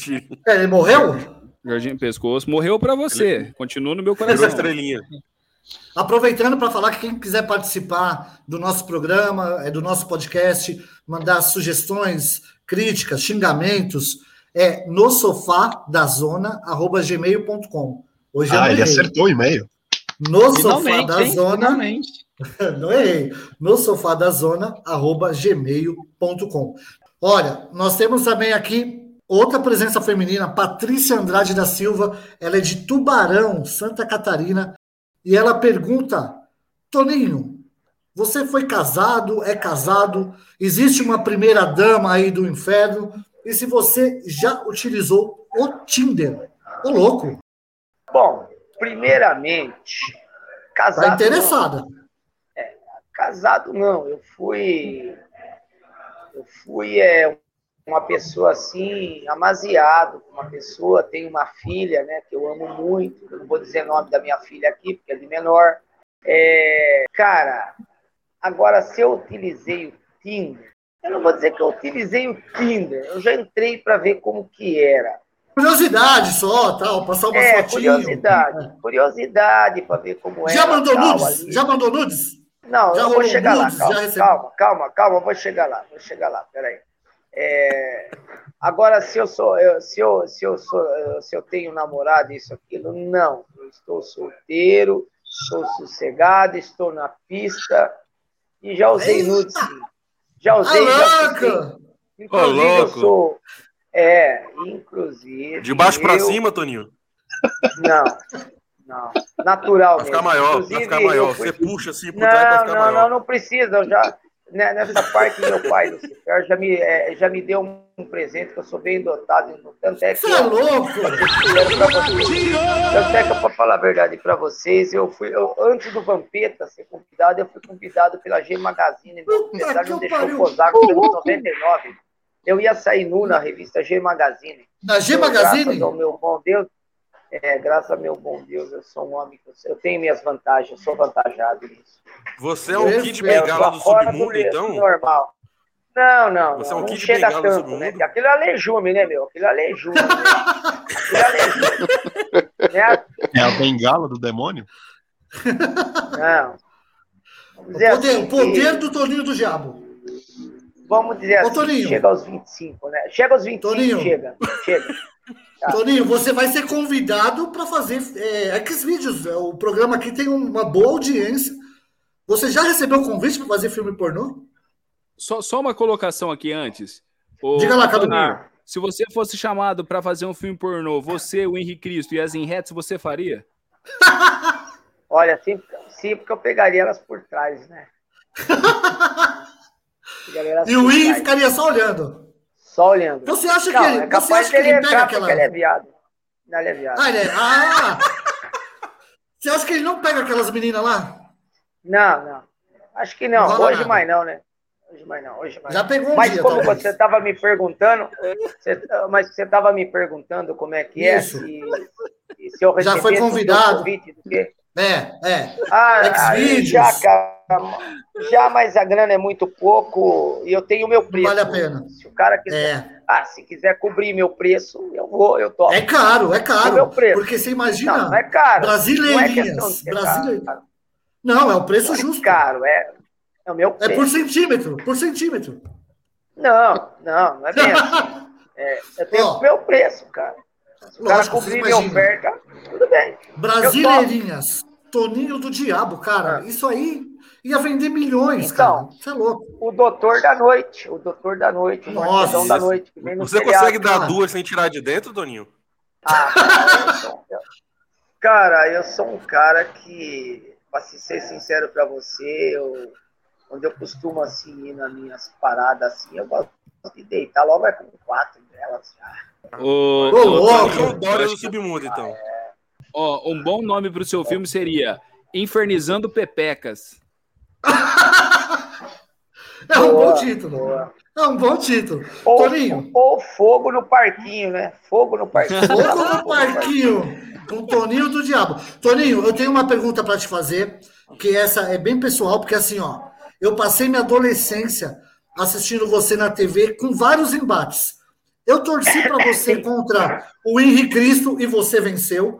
É, ele morreu? Jorginho Pescoço, morreu para você. Continua no meu coração. estrelinha. Aproveitando para falar que quem quiser participar do nosso programa, é do nosso podcast, mandar sugestões, críticas, xingamentos, é no sofá da zona gmail.com. Hoje ah, ele acertou o e-mail. No sofá da hein? zona. [laughs] Não errei. No sofá da zona arroba gmail.com. Olha, nós temos também aqui Outra presença feminina, Patrícia Andrade da Silva, ela é de Tubarão, Santa Catarina, e ela pergunta: Toninho, você foi casado, é casado, existe uma primeira dama aí do inferno, e se você já utilizou o Tinder? Ô louco! Bom, primeiramente, casado. Tá interessada? Não. É, casado não, eu fui. Eu fui é, uma pessoa assim, amaziado, uma pessoa, tem uma filha, né, que eu amo muito, eu não vou dizer o nome da minha filha aqui, porque é de menor. É, cara, agora, se eu utilizei o Tinder, Eu não vou dizer que eu utilizei o Tinder, eu já entrei para ver como que era. Curiosidade só, tal, passar uma é, fotinho. curiosidade, é. curiosidade para ver como já era. Mandou nudes? Já mandou nudes? Não, já eu vou chegar nudes, lá, calma, calma, calma, calma, vou chegar lá, vou chegar lá, peraí. É, agora, se eu sou, eu, se eu, se eu sou, se eu tenho namorado, isso, aquilo, não. Eu estou solteiro, estou sossegado, estou na pista e já usei Eita! nudes, sim. Já usei, Ah, já louco! usei. Inclusive, eu louco! sou. É, inclusive. De baixo pra eu- cima, Toninho? Não, não. Natural Vai ficar mesmo. maior, vai Inclusive, ficar maior. eu fui- Você puxa assim por trás pra Não, ficar não, maior. não, não precisa. Eu já, né, nessa parte, meu pai, Lucifer, já me, é, já me deu um, presente que eu sou bem dotado. Tanto é que. Você é louco? Tanto é que, pra falar a verdade para vocês, eu fui, eu, antes do Vampeta ser convidado, eu fui convidado pela G Magazine. Meu empresário não deixou pariu. posar em 99. Eu ia sair nu na revista G Magazine. Na G Magazine? Graças ao meu bom Deus, é, graças ao meu bom Deus, eu sou um homem que eu, eu tenho minhas vantagens, eu sou vantajado nisso. Você é um Perfeito. kid É, eu bengala do submundo, do então? normal. Não, não, Você é um não, não kid chega bengala do tanto, submundo? né? Aquilo é lejume, né, meu? Aquilo é lejume. Né? Aquilo é lejume. né? É a bengala do demônio? Não. Vamos O dizer poder, assim o poder que- do Toninho do Diabo. Vamos dizer Ô, assim, Toninho. chega aos 25, né? Chega aos 25, Toninho. chega, chega. Tá. Toninho, você vai ser convidado para fazer é, Xvideos. É, O programa aqui tem uma boa audiência. Você já recebeu convite para fazer filme pornô? Só, só uma colocação aqui antes. Ô, Diga lá, Cadu. Se você fosse chamado para fazer um filme pornô, você, o Henrique Cristo e as Enretes, você faria? [laughs] Olha, sim, sim, porque eu pegaria elas por trás, né? [laughs] Elas E o por Win trás. ficaria só olhando. Só olhando. Você acha que Não, ele, é você capaz acha que dele ele pega aquela. ele é viado. Não, ele é viado. Ah, ele é... ah! [laughs] Você acha que ele não pega aquelas meninas lá? Não, não. Acho que não. Não Hoje nada. mais não, né? Hoje mais não. Hoje mais Já pegou um Mas dia, como talvez. você estava me perguntando, você- mas você estava me perguntando como é que é, Isso. se, se eu Já foi convidado. convite? É, é. Ah, Xvideos. já, cara, [laughs] já, mas a grana é muito pouco e eu tenho o meu preço. Vale a pena. Se o cara quiser, É. ah, se quiser cobrir meu preço, eu vou, eu topo. É caro, é É caro. meu preço. Porque você imagina. Não, não é caro. Não é Brasileirinhas. brasileirinhas. caro. Não, é o preço é justo. caro, é, é o meu É preço. por centímetro, por centímetro. Não, não, não é bem assim. [laughs] É, eu tenho Ó, o meu preço, cara. Se o cara cobrir minha oferta, tudo bem. Brasileirinhas. Toninho do Diabo, cara. Ah. Isso aí ia vender milhões, Então. cara. Você é louco. O doutor da noite, o doutor da noite, o Nossa, da noite. Que vem no Você feriado. consegue dar cara. duas sem tirar de dentro, Toninho? Ah, cara, eu sou, eu- cara, eu sou um cara que, pra se ser sincero pra você, eu, quando eu costumo assim ir nas minhas paradas assim, eu gosto de deitar logo é com quatro delas já. Ô, Ô, ô, eu do acho que- submundo, então. Ó, um bom nome para o seu filme seria Infernizando Pepecas. [laughs] É um Boa, bom título. boa. É um bom título. Ou, Toninho, ou fogo no parquinho, né? Fogo no parquinho. [laughs] fogo no parquinho. Com Toninho do Diabo. Toninho, eu tenho uma pergunta para te fazer, que essa é bem pessoal, porque assim, ó, eu passei minha adolescência assistindo você na TV com vários embates. Eu torci para você [laughs] contra o Henrique Cristo e você venceu.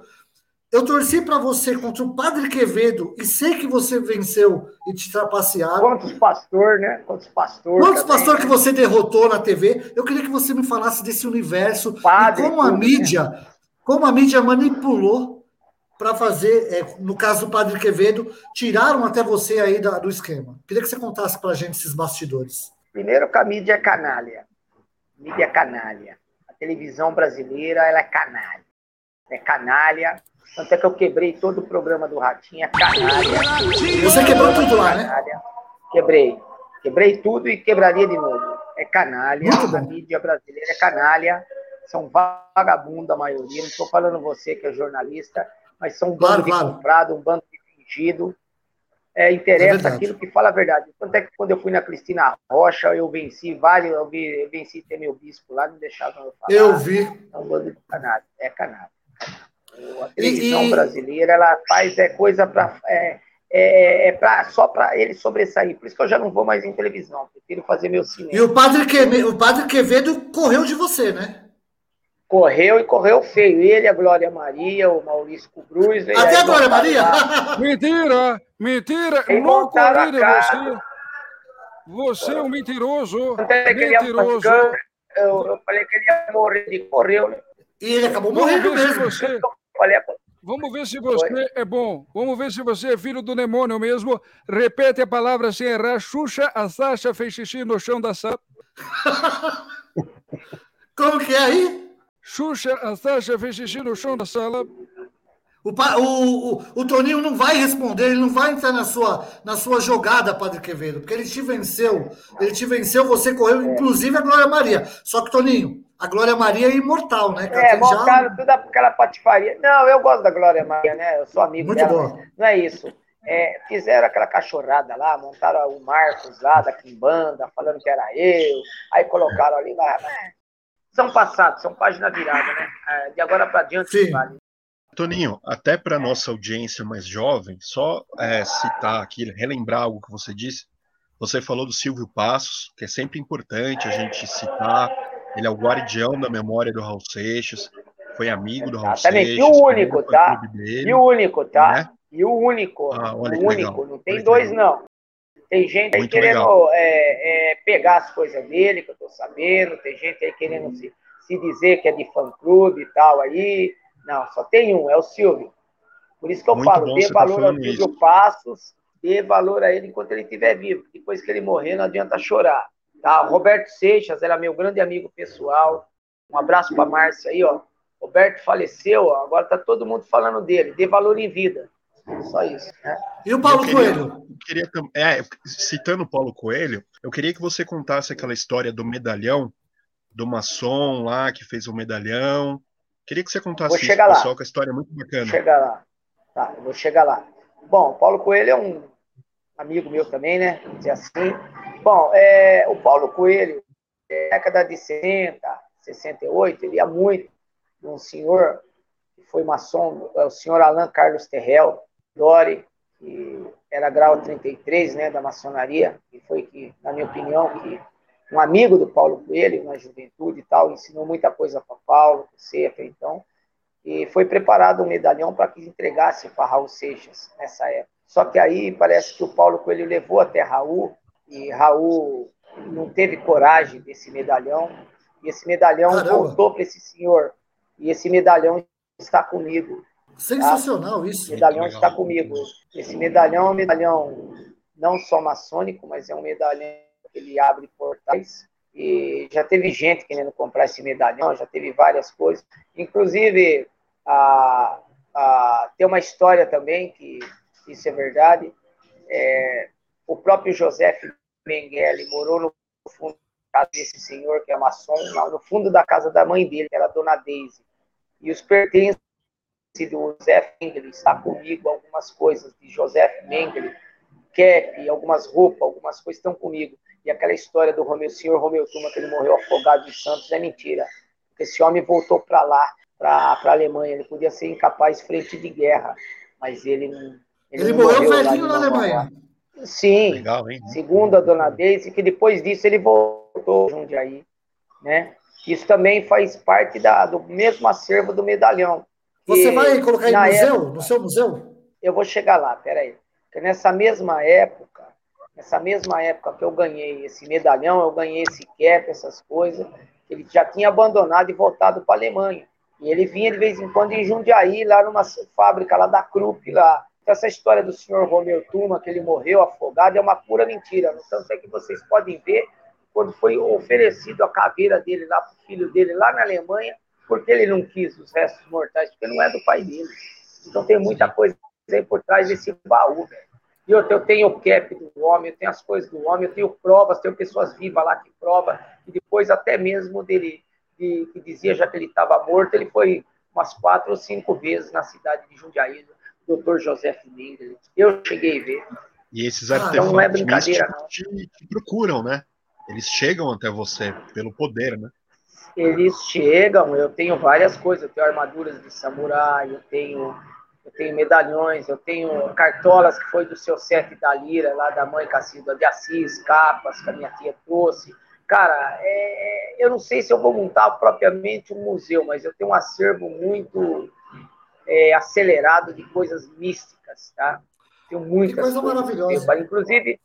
Eu torci para você contra o Padre Quevedo e sei que você venceu e te trapacearam. Quantos pastor, né? Quantos pastor. Quantos também, pastores né? que você derrotou na TV? Eu queria que você me falasse desse universo Padre, e como a né? mídia, como a mídia manipulou para fazer, é, no caso do Padre Quevedo, tiraram até você aí da- do esquema. Queria que você contasse para a gente esses bastidores. Primeiro que a mídia é canalha. Mídia é canalha. A televisão brasileira, ela é canalha. É canalha. Tanto é que eu quebrei todo o programa do Ratinho, é canalha. Você quebrou tudo lá, né? Canalha. Quebrei. Quebrei tudo e quebraria de novo. É canalha. A mídia brasileira é canalha. São vagabundos a maioria. Não estou falando você que é jornalista, mas são um Claro, bando de claro. comprado, um bando de fingido. É, É interessa verdade. aquilo que fala a verdade. Tanto é que quando eu fui na Cristina Rocha, eu venci vários, eu venci ter meu bispo lá, não deixavam eu falar. Eu vi. É um bando de canalha. É canalha. A televisão E- e- brasileira, ela faz é, coisa para. É, é, é pra, só para ele sobressair. Por isso que eu já não vou mais em televisão, prefiro fazer meu cinema. E o padre, Quevedo, o padre Quevedo correu de você, né? Correu e correu feio. Ele, a Glória Maria, o Maurício Cruz. Até a Glória Maria? [laughs] mentira! Mentira! Eu não corri de você. Você é um mentiroso. Mentiroso. Eu, eu, falei que ele ia morrer de correu. Né? E ele acabou morrendo mesmo. Você... Vamos ver se você Foi. é bom. Vamos ver se você é filho do demônio mesmo. Repete a palavra sem errar. Xuxa, a Sasha fez xixi no chão da sala. [laughs] Como que é aí? Xuxa, a Sasha fez xixi no chão da sala. O, o, o, o, Toninho não vai responder, ele não vai entrar na sua, na sua jogada, Padre Quevedo, porque ele te venceu. Ele te venceu, você correu, inclusive a Glória Maria. Só que, Toninho, a Glória Maria é imortal, né? É, montaram já... toda aquela patifaria. Não, eu gosto da Glória Maria, né? Eu sou amigo Muito dela. Bom. Não é isso. É, fizeram aquela cachorrada lá, montaram o Marcos lá da Kimbanda, falando que era eu, aí colocaram ali lá. Né? São passados, são página virada, né? É, de agora para diante, Sim. vale. Toninho, até para nossa audiência mais jovem, só é, citar aqui, relembrar algo que você disse. Você falou do Silvio Passos, que é sempre importante a gente citar. Ele é o guardião da memória do Raul Seixas, foi amigo do Raul Exatamente. Seixas. E o único, tá? Dele, e o único, tá? né? E o único. Ah, o único. legal. Não tem Olha dois, não. Tem gente aí Muito querendo é, é, pegar as coisas dele, que eu tô sabendo. Tem gente aí querendo se, se dizer que é de fã-clube e tal aí. Não, só tem um, é o Silvio. Por isso que eu Muito falo, dê tá valor ao falando Silvio isso. Passos, dê valor a ele enquanto ele estiver vivo. Depois que ele morrer, não adianta chorar. Tá? O Roberto Seixas era meu grande amigo pessoal. Um abraço para Márcia aí, ó. Roberto faleceu, ó. agora tá todo mundo falando dele. Dê valor em vida. Só isso. Né? E o Paulo Eu queria- Coelho? eu queria é, citando o Paulo Coelho, eu queria que você contasse aquela história do medalhão, do maçom lá que fez o medalhão. Queria que você contasse Vou isso chegar pro lá. pessoal, que a história é muito bacana. Vou chegar lá. Tá, eu vou chegar lá. Bom, Paulo Coelho é um amigo meu também, né? Dizer assim. Bom, é, o Paulo Coelho, é, década de 60, 68, ele ia muito de um senhor que foi maçom, é o senhor Alain Carlos Terrell, Dori, que era grau 33, né, da maçonaria, e foi que, na minha opinião, que um amigo do Paulo Coelho na juventude e tal, ensinou muita coisa para Paulo, Cefa, então, e foi preparado um medalhão para que entregasse para Raul Seixas nessa época. Só que aí parece que o Paulo Coelho levou até Raul e Raul não teve coragem desse medalhão e esse medalhão Caramba. voltou para esse senhor e esse medalhão está comigo. Sensacional isso. O medalhão está comigo. Esse medalhão é um medalhão não só maçônico, mas é um medalhão ele abre portais. E já teve gente querendo comprar esse medalhão, já teve várias coisas. Inclusive, a, a, tem uma história também, que isso é verdade. É, o próprio José Mengele morou no fundo desse senhor, que é maçom, no fundo da casa da mãe dele, que era a dona Daisy. E os pertences do José Mengele está comigo, algumas coisas de José Mengele, cap, algumas roupas, algumas coisas estão comigo. E aquela história do Romeu, senhor Romeu Tuma, que ele morreu afogado em Santos, é mentira. Esse homem voltou para lá, para a Alemanha. Ele podia ser incapaz frente de guerra, mas ele não. Ele não morreu velhinho na Alemanha. Sim, Legal, hein? segundo a dona Deise, que depois disso ele voltou Jundiaí, né? Isso também faz parte da, do mesmo acervo do medalhão. Você E, vai colocar em museu? época- No seu museu? eu vou chegar lá, peraí. Porque nessa mesma época, nessa mesma época que eu ganhei esse medalhão, eu ganhei esse cap, essas coisas, ele já tinha abandonado e voltado para a Alemanha. E ele vinha de vez em quando em Jundiaí, lá numa fábrica lá da Krupp, lá. Então, essa história do senhor Romeu Tuma, que ele morreu afogado, é uma pura mentira. Tanto é que vocês podem ver quando foi oferecido a caveira dele lá para o filho dele, lá na Alemanha, porque ele não quis os restos mortais, porque não é do pai dele. Então tem muita coisa aí por trás desse baú, velho. E eu, eu tenho o cap do homem, eu tenho as coisas do homem, eu tenho provas, tenho pessoas vivas lá que provam, e depois até mesmo dele, de, que dizia já que ele estava morto, ele foi umas quatro ou cinco vezes na cidade de Jundiaí, o doutor José Mendes. Eu cheguei a ver. E esses Ah, artefatos não é brincadeira, te, te procuram, né? Eles chegam até você pelo poder, né? Eles chegam, eu tenho várias coisas, eu tenho armaduras de samurai, eu tenho eu tenho medalhões, eu tenho cartolas que foi do seu Sete da Lira, lá da mãe Cacilda de Assis, capas que a minha tia trouxe. Cara, é, eu não sei se eu vou montar propriamente um museu, mas eu tenho um acervo muito é, acelerado de coisas místicas, tá? Tenho muitas que coisa maravilhosa. Inclusive,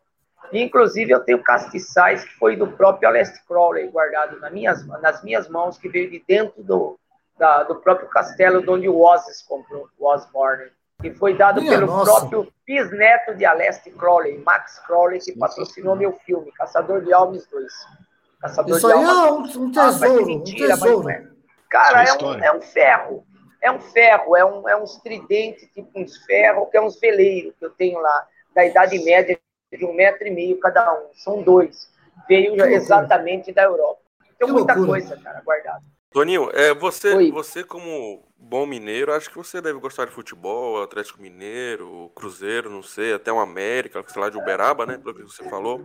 inclusive, eu tenho castiçais que foi do próprio Alest Crowley, guardado nas minhas, nas minhas mãos, que veio de dentro do, da, do próprio castelo de onde o Osis comprou, o Osborne, que foi dado Minha pelo nossa. próprio bisneto de Alest Crowley, Max Crowley, que patrocinou meu filme, Caçador de Almas 2. Caçador Isso de aí Almas. é um, um tesouro, ah, mentira, um tesouro. É. Cara, é um, é um ferro. É um ferro, é um, é uns tridente, tipo uns ferros, que é uns veleiros que eu tenho lá, da Idade Média, de um metro e meio cada um. São dois. Veio exatamente da Europa. Tem muita coisa, cara, guardada. Toninho, é, você, você como bom mineiro, acho que você deve gostar de futebol, Atlético Mineiro, Cruzeiro, não sei, até o América, sei lá, de Uberaba, né, pelo que você falou.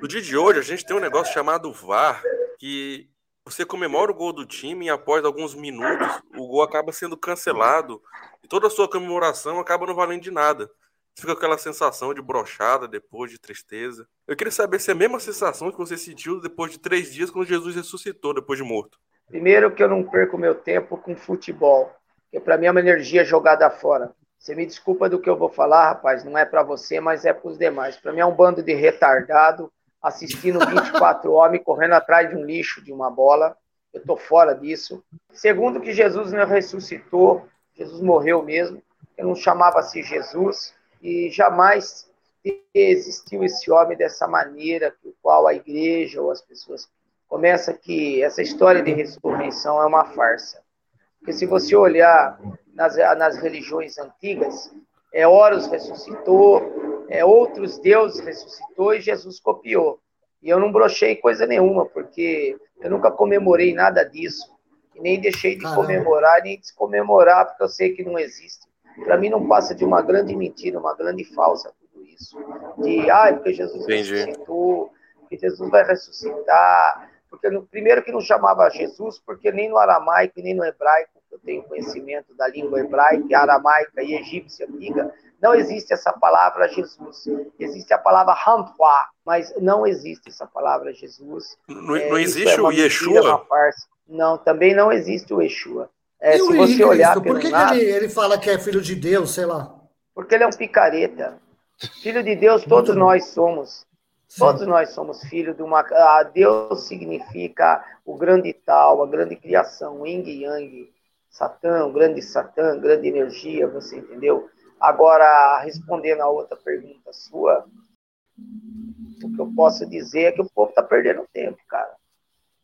No dia de hoje, a gente tem um negócio chamado VAR, que você comemora o gol do time e após alguns minutos, o gol acaba sendo cancelado e toda a sua comemoração acaba não valendo de nada. Fica aquela sensação de brochada depois, de tristeza. Eu queria saber se é a mesma sensação que você sentiu depois de três dias quando Jesus ressuscitou depois de morto. Primeiro que eu não perco meu tempo com futebol, que para mim é uma energia jogada fora. Você me desculpa do que eu vou falar, rapaz, não é para você, mas é para os demais. Para mim é um bando de retardado assistindo [laughs] 24 homens correndo atrás de um lixo, de uma bola. Eu tô fora disso. Segundo que Jesus não ressuscitou, Jesus morreu mesmo. Eu não chamava-se Jesus e jamais existiu esse homem dessa maneira, que o qual a igreja ou as pessoas começa que essa história de ressurreição é uma farsa. Porque se você olhar nas, nas religiões antigas, é Horus ressuscitou, é outros deuses ressuscitou e Jesus copiou. E eu não brochei coisa nenhuma, porque eu nunca comemorei nada disso. E nem deixei de Caramba. comemorar, nem descomemorar, porque eu sei que não existe. Para mim não passa de uma grande mentira, uma grande falsa tudo isso. De, ah, porque Jesus Entendi. ressuscitou, que Jesus vai ressuscitar, porque no, primeiro que não chamava Jesus, porque nem no aramaico nem no hebraico, eu tenho conhecimento da língua hebraica, aramaica e egípcia antiga, não existe essa palavra Jesus. Existe a palavra Hampa, mas não existe essa palavra Jesus. Não, é, não existe é o Yeshua? Não, também não existe o Yeshua. É, se você olhar Por que, nada, que ele, ele fala que é filho de Deus, sei lá? Porque ele é um picareta. Filho de Deus todos nós somos. Todos nós somos filhos de uma. Ah, Deus significa o grande tal, a grande criação, Yin Yang, Satã, o grande Satã, grande energia, você entendeu? Agora, respondendo a outra pergunta sua, o que eu posso dizer é que o povo está perdendo tempo, cara.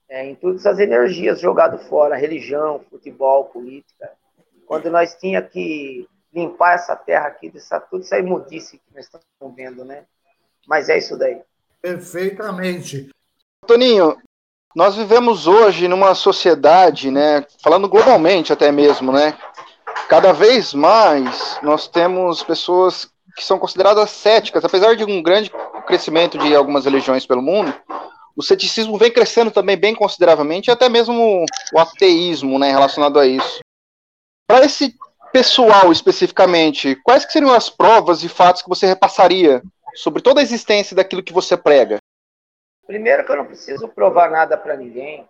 É, em todas as energias jogadas fora, religião, futebol, política. Quando nós tinha que limpar essa terra aqui, dessa, tudo essa imundice que nós estamos vendo, né? Mas é isso daí. Perfeitamente. Toninho, nós vivemos hoje numa sociedade, né, falando globalmente até mesmo, né, cada vez mais nós temos pessoas que são consideradas céticas, apesar de um grande crescimento de algumas religiões pelo mundo, o ceticismo vem crescendo também bem consideravelmente, até mesmo o ateísmo, né, relacionado a isso. Para esse pessoal especificamente, quais seriam as provas e fatos que você repassaria sobre toda a existência daquilo que você prega? Primeiro que eu não preciso provar nada para ninguém,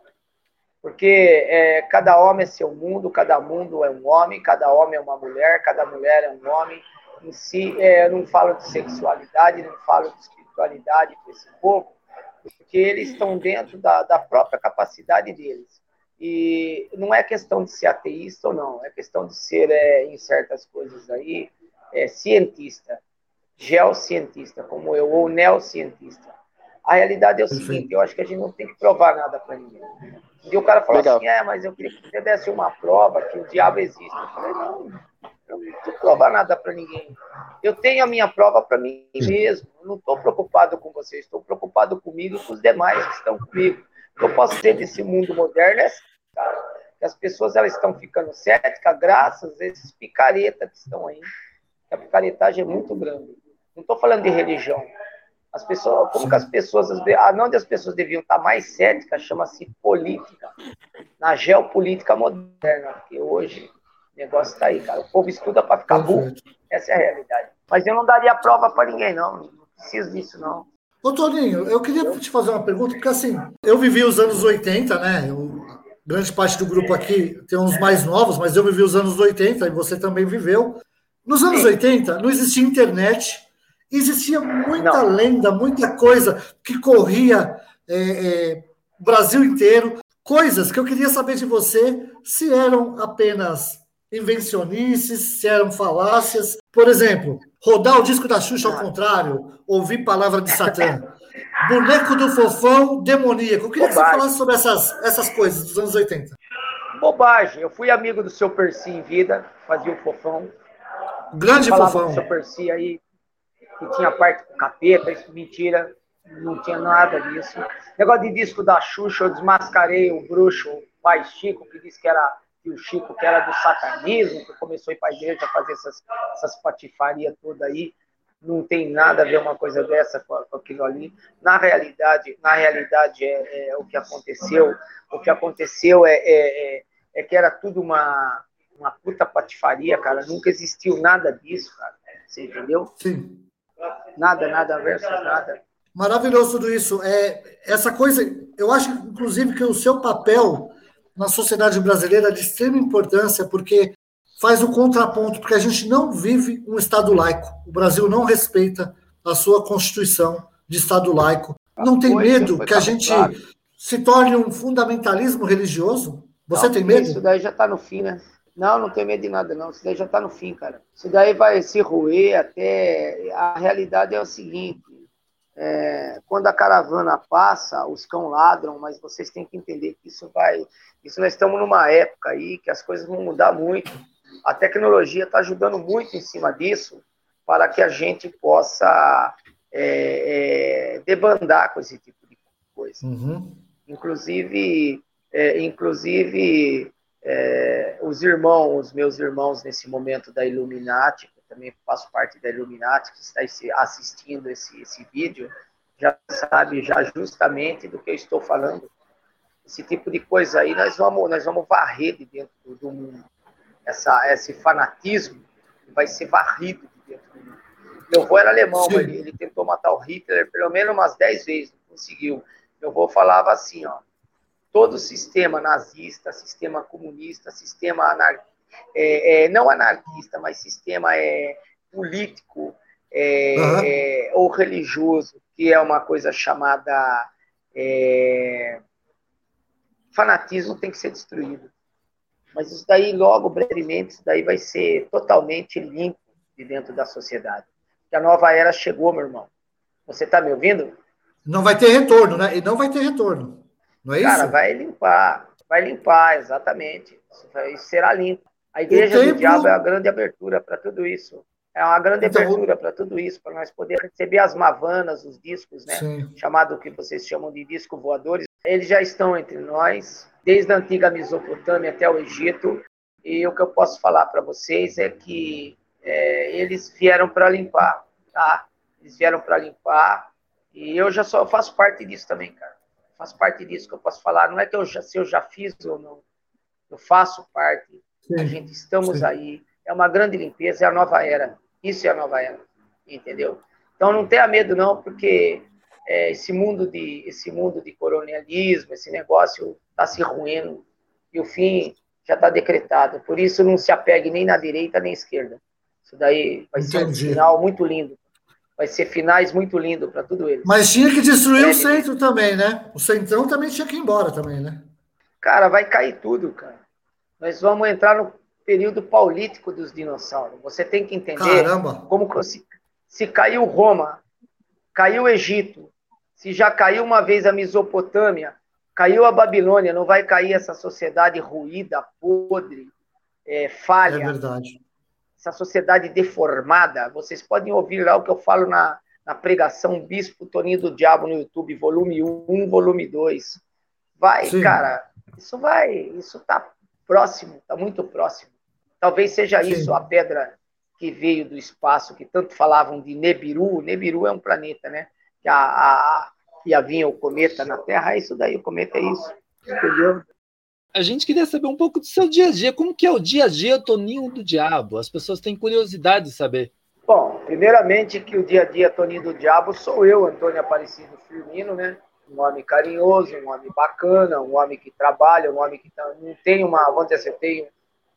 porque é, cada homem é seu mundo, cada mundo é um homem, cada homem é uma mulher, cada mulher é um homem. Em si, é, eu não falo de sexualidade, não falo de espiritualidade para esse povo, porque eles estão dentro da, da própria capacidade deles. E não é questão de ser ateísta ou não, é questão de ser, é, em certas coisas aí, é, cientista geocientista como eu, ou neocientista. A realidade é o Perfeito. seguinte, eu acho que a gente não tem que provar nada para ninguém. E o cara falou Legal. assim, é, mas eu queria que você desse uma prova que o diabo existe. Eu falei, não, eu não preciso provar nada para ninguém. Eu tenho a minha prova para mim mesmo. Eu não estou preocupado com vocês, estou preocupado comigo e com os demais que estão comigo. O que eu posso dizer desse mundo moderno é cara, que as pessoas elas estão ficando céticas graças a esses picaretas que estão aí. A picaretagem é muito grande. Não estou falando de religião. As pessoas, como que as pessoas, onde as pessoas deviam estar mais céticas, chama-se política, na geopolítica moderna, porque hoje negócio tá aí, cara. O povo estuda para ficar burro. Essa é a realidade. Mas eu não daria prova para ninguém, não. Não preciso disso, não. Ô, Toninho, eu queria te fazer uma pergunta, porque assim, eu vivi os anos 80, né? Eu, grande parte do grupo aqui tem uns mais novos, mas eu vivi os anos 80 e você também viveu. Nos anos Sim. 80 não existia internet, existia muita não. lenda, muita coisa que corria é, é, o Brasil inteiro, coisas que eu queria saber de você se eram apenas invencionices, se eram falácias. Por exemplo, rodar o disco da Xuxa ao contrário, ouvir palavra de Satã. [laughs] Boneco do Fofão demoníaco. Eu queria Bobagem. que você falasse sobre essas, essas coisas dos anos 80. Bobagem. Eu fui amigo do seu Percy em vida, fazia o Fofão. Grande Fofão. Do seu Percy aí, que tinha parte com capeta, isso mentira. Não tinha nada disso. Negócio de disco da Xuxa, eu desmascarei o bruxo, o pai Chico, que disse que era e o Chico, que era do satanismo, que começou a ir para a igreja fazer essas, essas patifarias toda aí, não tem nada a ver uma coisa dessa com, com aquilo ali. Na realidade, na realidade é, é, o que aconteceu. O que aconteceu é, é, é, é que era tudo uma, uma puta patifaria, cara. Nunca existiu nada disso, cara. Você entendeu? Sim. Nada, nada versus nada. Maravilhoso tudo isso. É, essa coisa, eu acho, inclusive, que o seu papel na sociedade brasileira é de extrema importância, porque faz o contraponto, porque a gente não vive um Estado laico. O Brasil não respeita a sua Constituição de Estado laico. Não tem medo que a gente se torne um fundamentalismo religioso? Você não, tem medo? Isso daí já está no fim, né? Não, não tenho medo de nada, não. Isso daí já está no fim, cara. Isso daí vai se roer até. A realidade é o seguinte: é, quando a caravana passa, os cão ladram, mas vocês têm que entender que isso vai. Isso nós estamos numa época aí que as coisas vão mudar muito. A tecnologia está ajudando muito em cima disso para que a gente possa é, é, debandar com esse tipo de coisa. Uhum. Inclusive, é, inclusive é, os irmãos, os meus irmãos nesse momento da Illuminati, também faço parte da Illuminati, que está assistindo esse, esse vídeo, já sabe já justamente do que eu estou falando. Esse tipo de coisa aí nós vamos, nós vamos varrer de dentro do mundo. Essa, esse fanatismo vai ser varrido de dentro do mundo. Meu avô era alemão, ele, ele, tentou matar o Hitler pelo menos umas 10 vezes, não conseguiu. Meu avô falava assim, ó, todo sistema nazista, sistema comunista, sistema anarquista, é, é, não anarquista, mas sistema é, político uhum. ou religioso, que é uma coisa chamada é, fanatismo, tem que ser destruído. Mas isso daí, logo, brevemente, isso daí vai ser totalmente limpo de dentro da sociedade. Que a nova era chegou, meu irmão. Você está me ouvindo? Não vai ter retorno, né? E não vai ter retorno. Não é Cara, isso? Cara, vai limpar. Vai limpar, exatamente. Isso, será limpo. A Igreja tempo... do Diabo é a grande abertura para tudo isso. É uma grande então, abertura para tudo isso, para nós poder receber as mavanas, os discos, né? Sim. Chamado que vocês chamam de disco voadores. Eles já estão entre nós, desde a antiga Mesopotâmia até o Egito. E o que eu posso falar para vocês é que é, eles vieram para limpar, tá? Eles vieram para limpar. E eu já só faço parte disso também, cara. Faço parte disso que eu posso falar. Não é que eu já, se eu já fiz ou não. Eu faço parte Sim, a gente estamos sim. aí. É uma grande limpeza, é a nova era. Isso é a nova era, entendeu? Então não tenha medo não, porque é, esse mundo de esse mundo de colonialismo, esse negócio está se ruindo e o fim já está decretado. Por isso não se apegue nem na direita nem na esquerda. Isso daí vai Entendi. ser um final muito lindo. Vai ser finais muito lindo para tudo eles. Mas tinha que destruir é, o centro também, né? O centrão também tinha que ir embora também, né? Cara, vai cair tudo, cara nós vamos entrar no período paulítico dos dinossauros. Você tem que entender Caramba. como se, se caiu Roma, caiu o Egito, se já caiu uma vez a Mesopotâmia, caiu a Babilônia, não vai cair essa sociedade ruída, podre, é, falha. É verdade. Essa sociedade deformada. Vocês podem ouvir lá o que eu falo na, na pregação Bispo Toninho do Diabo no YouTube, volume 1, volume 2. Vai, Sim. cara, isso vai, isso tá próximo, está muito próximo. Talvez seja Sim. isso a pedra que veio do espaço, que tanto falavam de Nebiru. Nebiru é um planeta, né? Que a, a, ia vir o cometa na Terra, é isso daí, o cometa é isso, entendeu? A gente queria saber um pouco do seu dia a dia. Como que é o dia a dia Toninho do Diabo? As pessoas têm curiosidade de saber. Bom, primeiramente que o dia a dia Toninho do Diabo sou eu, Antônio Aparecido Firmino, né? Um homem carinhoso, um homem bacana, um homem que trabalha, um homem que tá, não tem uma, vamos dizer assim, tenho,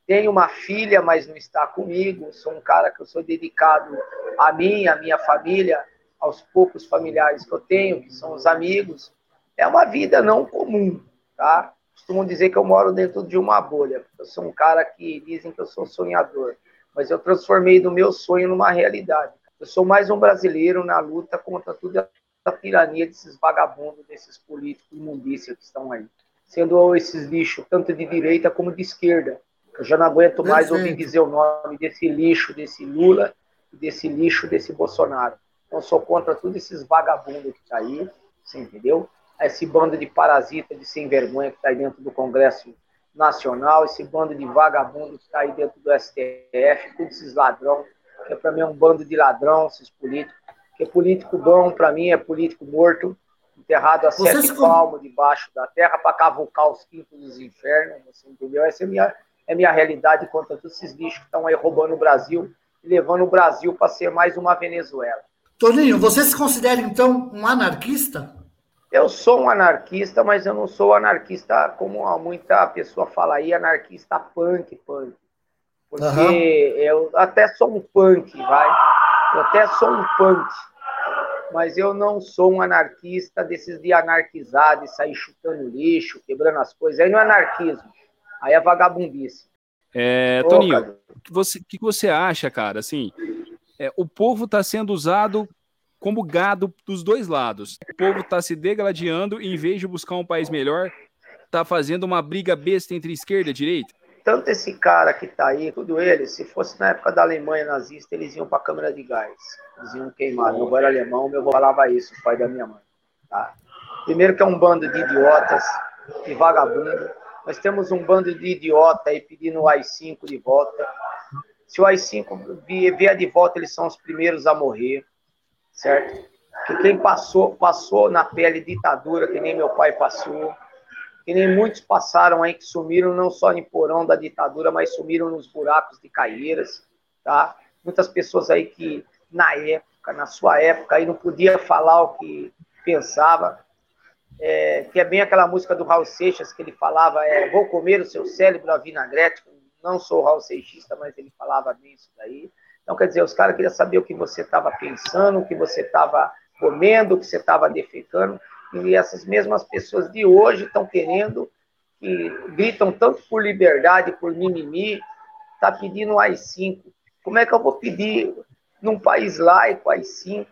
tenho uma filha, mas não está comigo. Sou um cara que eu sou dedicado a mim, a minha família, aos poucos familiares que eu tenho, que são os amigos. É uma vida não comum, tá? Costumam dizer que eu moro dentro de uma bolha. Eu sou um cara que dizem que eu sou sonhador, mas eu transformei do meu sonho numa realidade. Eu sou mais um brasileiro na luta contra toda a tirania desses vagabundos, desses políticos imundícia que estão aí. Sendo esses lixos tanto de direita como de esquerda. Eu já não aguento mais Perfeito. ouvir dizer o nome desse lixo, desse Lula, desse lixo, desse Bolsonaro. Então, sou contra todos esses vagabundos que tá aí, você entendeu? Esse bando de parasita, de sem vergonha que está aí dentro do Congresso Nacional, esse bando de vagabundo que está aí dentro do STF, todos esses ladrão, que é para mim é um bando de ladrão, esses políticos, que é político bom, para mim é político morto, enterrado a Você sete palmos debaixo da terra para cavucar os quintos dos infernos, você entendeu? Essa é a minha, é minha realidade contra todos esses lixos que estão aí roubando o Brasil e levando o Brasil para ser mais uma Venezuela. Toninho, você se considera então um anarquista? Eu sou um anarquista, mas eu não sou anarquista como muita pessoa fala aí, anarquista punk, punk. Porque uhum. eu até sou um punk, vai. Eu até sou um punk. Mas eu não sou um anarquista desses de anarquizar, de sair chutando lixo, quebrando as coisas. Aí não é anarquismo. Aí é vagabundice. É, Toninho, o que você, que você acha, cara? Assim, é, o povo está sendo usado como gado dos dois lados. O povo está se degladiando e, em vez de buscar um país melhor, está fazendo uma briga besta entre esquerda e direita. Tanto esse cara que está aí, tudo ele, se fosse na época da Alemanha nazista, eles iam para a câmara de gás. Eles iam queimar. Meu avô era alemão, meu avô falava isso, o pai da minha mãe. Tá? Primeiro que é um bando de idiotas, de vagabundo. Nós temos um bando de idiota aí pedindo o AI-5 de volta. Se o AI-5 vier de volta, eles são os primeiros a morrer, certo? Que quem passou, passou na pele ditadura, que nem meu pai passou, que nem muitos passaram aí, que sumiram não só em porão da ditadura, mas sumiram nos buracos de caieiras, tá? Muitas pessoas aí que, na época, na sua época, aí não podia falar o que pensava, é, que é bem aquela música do Raul Seixas, que ele falava, é, vou comer o seu cérebro a vinagrete, não sou Raul Seixista, mas ele falava bem isso daí. Então, quer dizer, os caras queriam saber o que você estava pensando, o que você estava comendo, o que você estava defecando. E essas mesmas pessoas de hoje estão querendo, que gritam tanto por liberdade, por mimimi, está pedindo AI-5. Como é que eu vou pedir num país laico AI-5?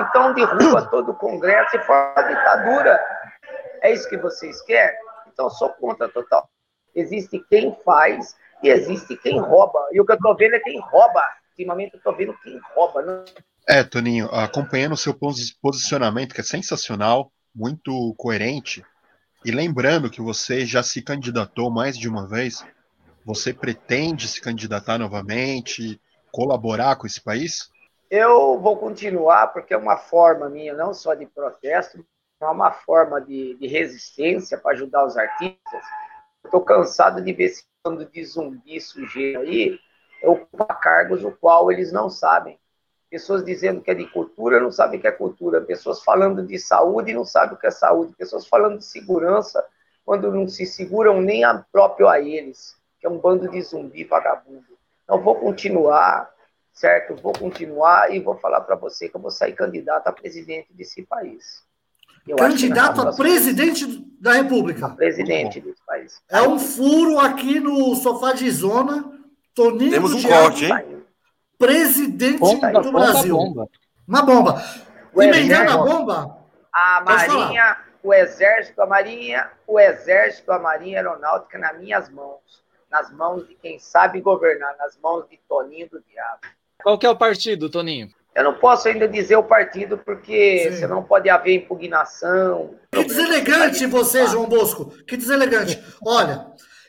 Então derruba [coughs] todo o Congresso e faz a ditadura. É isso que vocês querem? Então, sou contra total. Existe quem faz e existe quem rouba. E o que eu estou vendo é quem rouba. Ultimamente eu estou vendo quem rouba. Não... É, Toninho, acompanhando o seu posicionamento, que é sensacional, muito coerente, e lembrando que você já se candidatou mais de uma vez, você pretende se candidatar novamente, colaborar com esse país? Eu vou continuar, porque é uma forma minha, não só de protesto, é uma forma de, de resistência para ajudar os artistas. Estou cansado de ver esse bando de zumbi sujeito aí ocupa cargos o qual eles não sabem. Pessoas dizendo que é de cultura não sabem o que é cultura. Pessoas falando de saúde não sabem o que é saúde. Pessoas falando de segurança quando não se seguram nem a próprio a eles, que é um bando de zumbi vagabundo. Então vou continuar, certo? Vou continuar e vou falar para você que eu vou sair candidato a presidente desse país. Eu Candidato a presidente da República. Presidente desse país. É um furo aqui no sofá de zona. Toninho Temos um corte, hein? Presidente bomba, do Brasil. Bomba. Uma bomba. Emendando a bomba. A Marinha, o Exército, a Marinha, o Exército, a Marinha Aeronáutica nas minhas mãos. Nas mãos de quem sabe governar, nas mãos de Toninho do Diabo. Qual que é o partido, Toninho? Eu não posso ainda dizer o partido, porque Sim. senão pode haver impugnação. Que deselegante você, João Bosco. Que deselegante. Olha,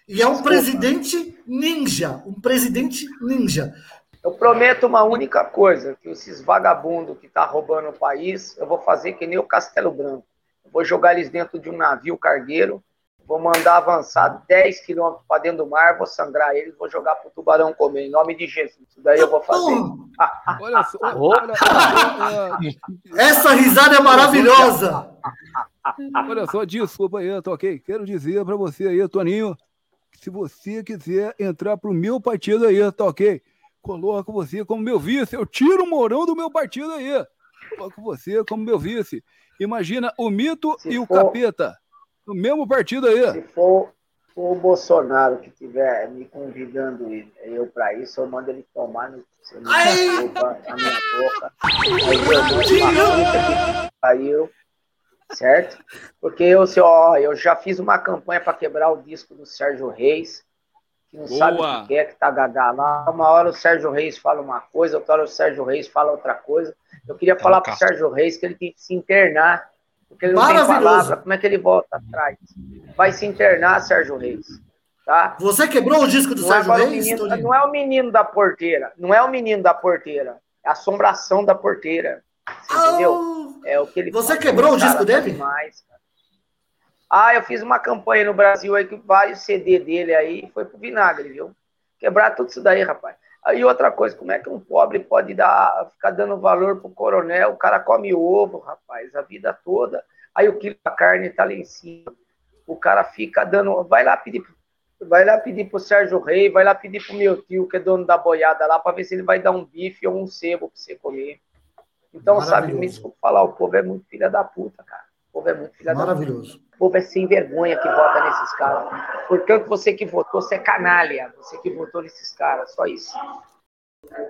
e é um Desculpa. presidente ninja. Um presidente ninja. Eu prometo uma única coisa: que esses vagabundos que estão tá roubando o país, eu vou fazer que nem o Castelo Branco. Eu vou jogar eles dentro de um navio cargueiro vou mandar avançar 10 quilômetros para dentro do mar, vou sangrar eles, vou jogar pro tubarão comer, em nome de Jesus. Isso daí eu vou fazer. [laughs] Olha só, olha, Essa risada é maravilhosa. Olha só, desculpa aí, tá ok? Quero dizer para você aí, Toninho, se você quiser entrar pro meu partido aí, tá ok? Coloco você como meu vice, eu tiro o Mourão do meu partido aí. Coloco você como meu vice. Imagina o mito se e o for, capeta no mesmo partido aí. Se for, for, o Bolsonaro que estiver me convidando eu para isso, eu mando ele tomar no desculpa, na minha boca. Aí eu certo? Porque eu, assim, ó, eu já fiz uma campanha para quebrar o disco do Sérgio Reis, que não Boa. sabe o que é, que tá gaga lá. Uma hora o Sérgio Reis fala uma coisa, outra hora o Sérgio Reis fala outra coisa. Eu queria é falar para o Sérgio Reis que ele tem que se internar, porque ele não tem palavra. Como é que ele volta atrás? Vai se internar, Sérgio Reis. Tá? Você quebrou o disco do não é Sérgio é Reis? Menino, não é o menino da porteira. Não é o menino da porteira. É a assombração da porteira. Você oh, entendeu? É o que ele Você quebrou o disco dele? Demais, ah, eu fiz uma campanha no Brasil aí que vários CD dele aí foi pro vinagre, viu? Quebrar tudo isso daí, rapaz. Aí outra coisa, como é que um pobre pode dar, ficar dando valor pro coronel? O cara come ovo, rapaz, a vida toda. Aí o quilo da carne tá lá em cima. O cara fica dando. Vai lá pedir, vai lá pedir pro Sérgio Rei, vai lá pedir pro meu tio, que é dono da boiada lá, para ver se ele vai dar um bife ou um sebo pra você comer. Então, sabe, me desculpa falar, o povo é muito filha da puta, cara. O povo é muito filha da puta. O povo é sem vergonha que vota nesses caras. Portanto, você que votou, você é canalha. Você que votou nesses caras, só isso.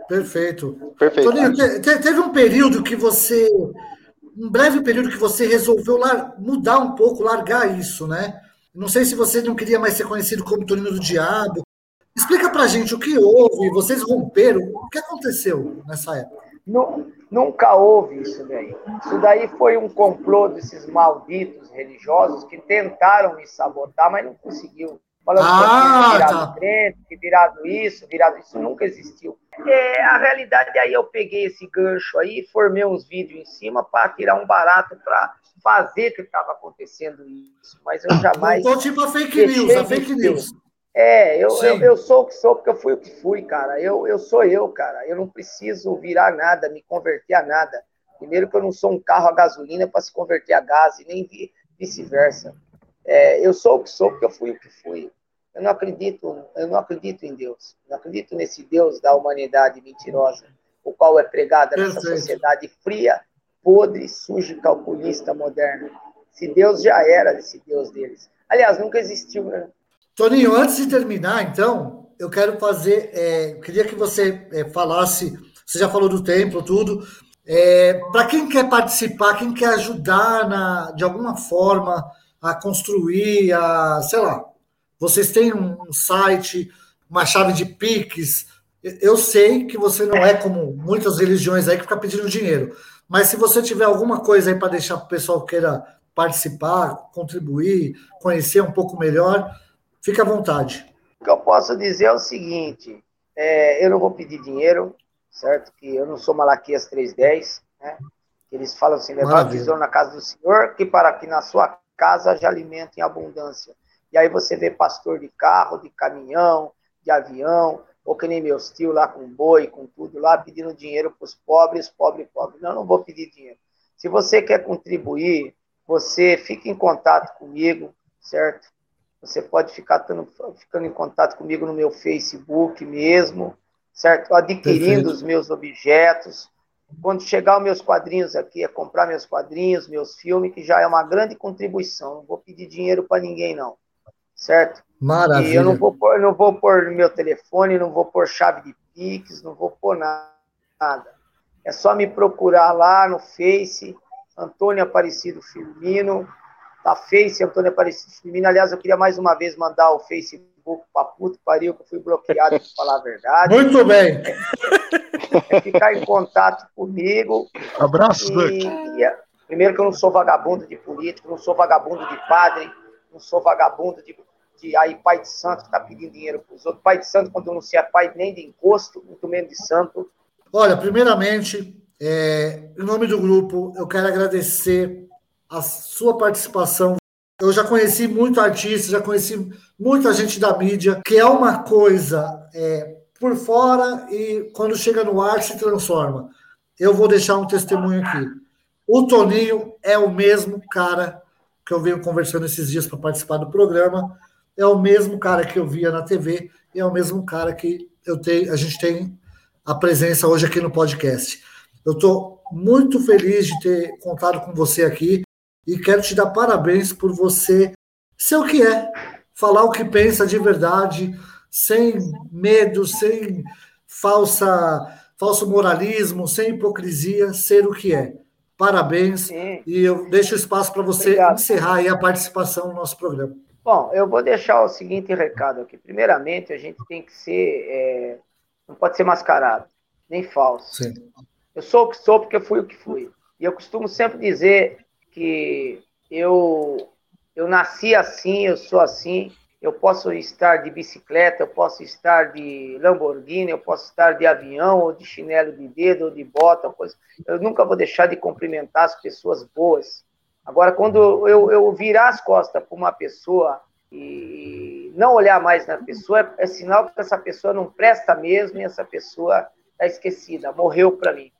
Perfeito. Perfeito. Toninho, te, te, teve um período que você. Um breve período que você resolveu lar, mudar um pouco, largar isso, né? Não sei se você não queria mais ser conhecido como Toninho do Diabo. Explica pra gente o que houve, vocês romperam, o que aconteceu nessa época? Nunca houve isso daí. Isso daí foi um complô desses malditos religiosos que tentaram me sabotar, mas não conseguiu. Falando ah, que virado tá. crente, que virado isso, virado isso, nunca existiu. É, a realidade aí eu peguei esse gancho aí, formei uns vídeos em cima para tirar um barato para fazer que estava acontecendo isso, mas eu jamais. Voltou tipo a fake news, a fake news. É, eu, eu, eu, sou o que sou porque eu fui o que fui, cara. Eu, eu sou eu, cara. Eu não preciso virar nada, me converter a nada. Primeiro que eu não sou um carro a gasolina para se converter a gás e nem vice-versa. É, eu sou o que sou porque eu fui o que fui. Eu não acredito, eu não acredito em Deus. Eu não acredito nesse Deus da humanidade mentirosa, o qual é pregado nessa sociedade fria, podre, suja calculista moderna. Se Deus já era esse Deus deles. Aliás, nunca existiu, né? Toninho, antes de terminar, então, eu quero fazer. É, queria que você é, falasse. Você já falou do templo, tudo. É, Para quem quer participar, quem quer ajudar na, de alguma forma a construir, a, sei lá, vocês têm um, site, uma chave de Pix. Eu sei que você não é como muitas religiões aí que fica pedindo dinheiro, mas se você tiver alguma coisa aí para deixar para o pessoal que queira participar, contribuir, conhecer um pouco melhor, Fique à vontade. O que eu posso dizer é o seguinte: é, eu não vou pedir dinheiro, certo? Que eu não sou Malaquias 310, né? Eles falam assim: levar tesouro na casa do Senhor, que para que na sua casa haja alimento em abundância. E aí você vê pastor de carro, de caminhão, de avião, ou que nem meus tios lá com boi, com tudo lá, pedindo dinheiro para os pobres, pobre, pobre. Não, não vou pedir dinheiro. Se você quer contribuir, você fica em contato comigo, certo? Você pode ficar tando, ficando em contato comigo no meu Facebook mesmo, certo? Adquirindo Perfeito. os meus objetos. Quando chegar os meus quadrinhos aqui, é comprar meus quadrinhos, meus filmes, que já é uma grande contribuição. Não vou pedir dinheiro para ninguém, não. Certo? Maravilha. E eu não vou pôr, não vou pôr meu telefone, não vou pôr chave de Pix, não vou pôr nada. É só me procurar lá no Face, Antônio Aparecido Firmino, da Face, Antônio Aparecido Firmino. Aliás, eu queria mais uma vez mandar o Facebook para puto pariu, que eu fui bloqueado, para falar a verdade. Muito bem. É, é ficar em contato comigo. Abraço, e, e, é, Primeiro que eu não sou vagabundo de político, não sou vagabundo de padre, não sou vagabundo de, de aí pai de santo que está pedindo dinheiro para os outros. Pai de santo, quando eu não sei é pai nem de encosto, muito menos de santo. Olha, primeiramente, é, em nome do grupo, eu quero agradecer a sua participação Eu já conheci muito artista, já conheci muita gente da mídia, que é uma coisa é, por fora e quando chega no ar se transforma. Eu vou deixar um testemunho aqui. O Toninho é o mesmo cara que eu venho conversando esses dias para participar do programa, é o mesmo cara que eu via na TV e é o mesmo cara que eu tenho, a gente tem a presença hoje aqui no podcast. Eu estou muito feliz de ter contado com você aqui e quero te dar parabéns por você ser o que é, falar o que pensa de verdade, sem medo, sem falsa, falso moralismo, sem hipocrisia, ser o que é. Parabéns Sim. e eu deixo espaço para você Obrigado. encerrar a participação no nosso programa. Bom, eu vou deixar o seguinte recado aqui. Primeiramente, a gente tem que ser, é, não pode ser mascarado, nem falso. Sim. Eu sou o que sou porque fui o que fui. E eu costumo sempre dizer que eu, eu nasci assim, eu sou assim, eu posso estar de bicicleta, eu posso estar de Lamborghini, eu posso estar de avião, ou de chinelo de dedo, ou de bota, coisa. eu nunca vou deixar de cumprimentar as pessoas boas. Agora, quando eu, eu virar as costas para uma pessoa e não olhar mais na pessoa, é, é sinal que essa pessoa não presta mesmo e essa pessoa está esquecida, morreu para mim.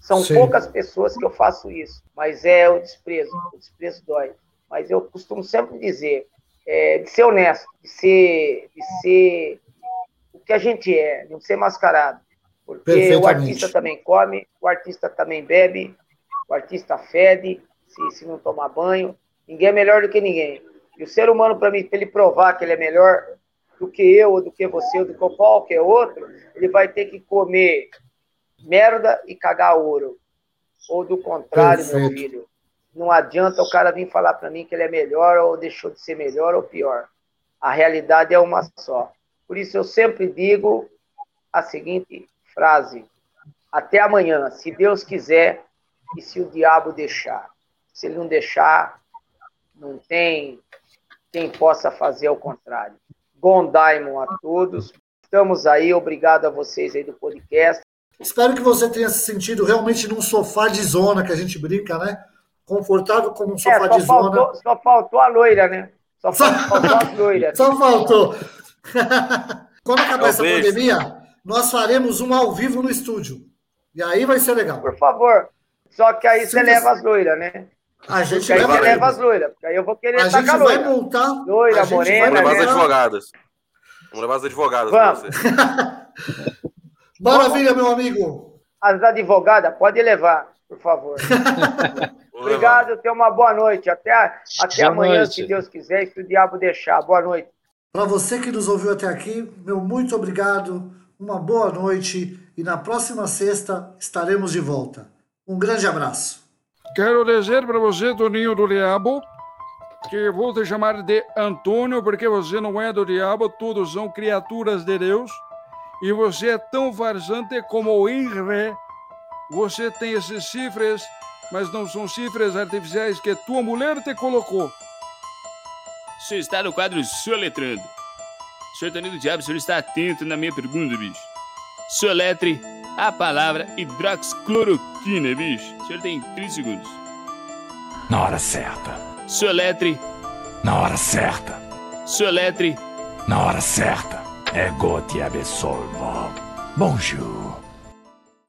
São Sim. poucas pessoas que eu faço isso, mas é o desprezo, o desprezo dói. Mas eu costumo sempre dizer, é, de ser honesto, de ser, de ser o que a gente é, de não ser mascarado. Porque o artista também come, o artista também bebe, o artista fede, se, se não tomar banho. Ninguém é melhor do que ninguém. E o ser humano, para mim, para ele provar que ele é melhor do que eu, ou do que você, ou do que qualquer outro, ele vai ter que comer merda e cagar ouro. Ou do contrário, Perfeito. meu filho. Não adianta o cara vir falar para mim que ele é melhor ou deixou de ser melhor ou pior. A realidade é uma só. Por isso eu sempre digo a seguinte frase: até amanhã, se Deus quiser e se o diabo deixar. Se ele não deixar, não tem quem possa fazer ao contrário. Gondaimon a todos. Estamos aí, obrigado a vocês aí do podcast. Espero que você tenha se sentido realmente num sofá de zona que a gente brinca, né? Confortável como um é, sofá é, de faltou, zona. Só faltou a loira, né? Só faltou a loira. [laughs] Só faltou. [laughs] Quando acabar essa pandemia, nós faremos um ao vivo no estúdio. E aí vai ser legal. Por favor. Só que aí Sim, você leva as loiras, né? A gente porque leva, aí leva as loiras. Porque aí eu vou querer a gente vai loira. montar. Loira, morena. Vamos levar as advogadas. Vamos levar as advogadas Vamos. [laughs] Maravilha, meu amigo. As advogadas, pode levar, por favor. [laughs] Obrigado, tenha uma boa noite. Até, até boa amanhã, noite. se Deus quiser, se o diabo deixar. Boa noite. Para você que nos ouviu até aqui, meu muito obrigado, uma boa noite e na próxima sexta estaremos de volta. Um grande abraço. Quero dizer para você, Toninho do Diabo, que vou te chamar de Antônio, porque você não é do diabo, todos são criaturas de Deus. E você é tão farsante como o INRE. Você tem esses cifras, mas não são cifras artificiais que tua mulher te colocou. Você está no quadro soletrando. Senhor Toninho do Diabo, o senhor está atento na minha pergunta, bicho. Soletre a palavra hidroxicloroquina, bicho. O senhor tem 30 segundos. Na hora certa. Soletre. Na hora certa. Soletre. Na hora certa. Ego te absolvo. Bonjour.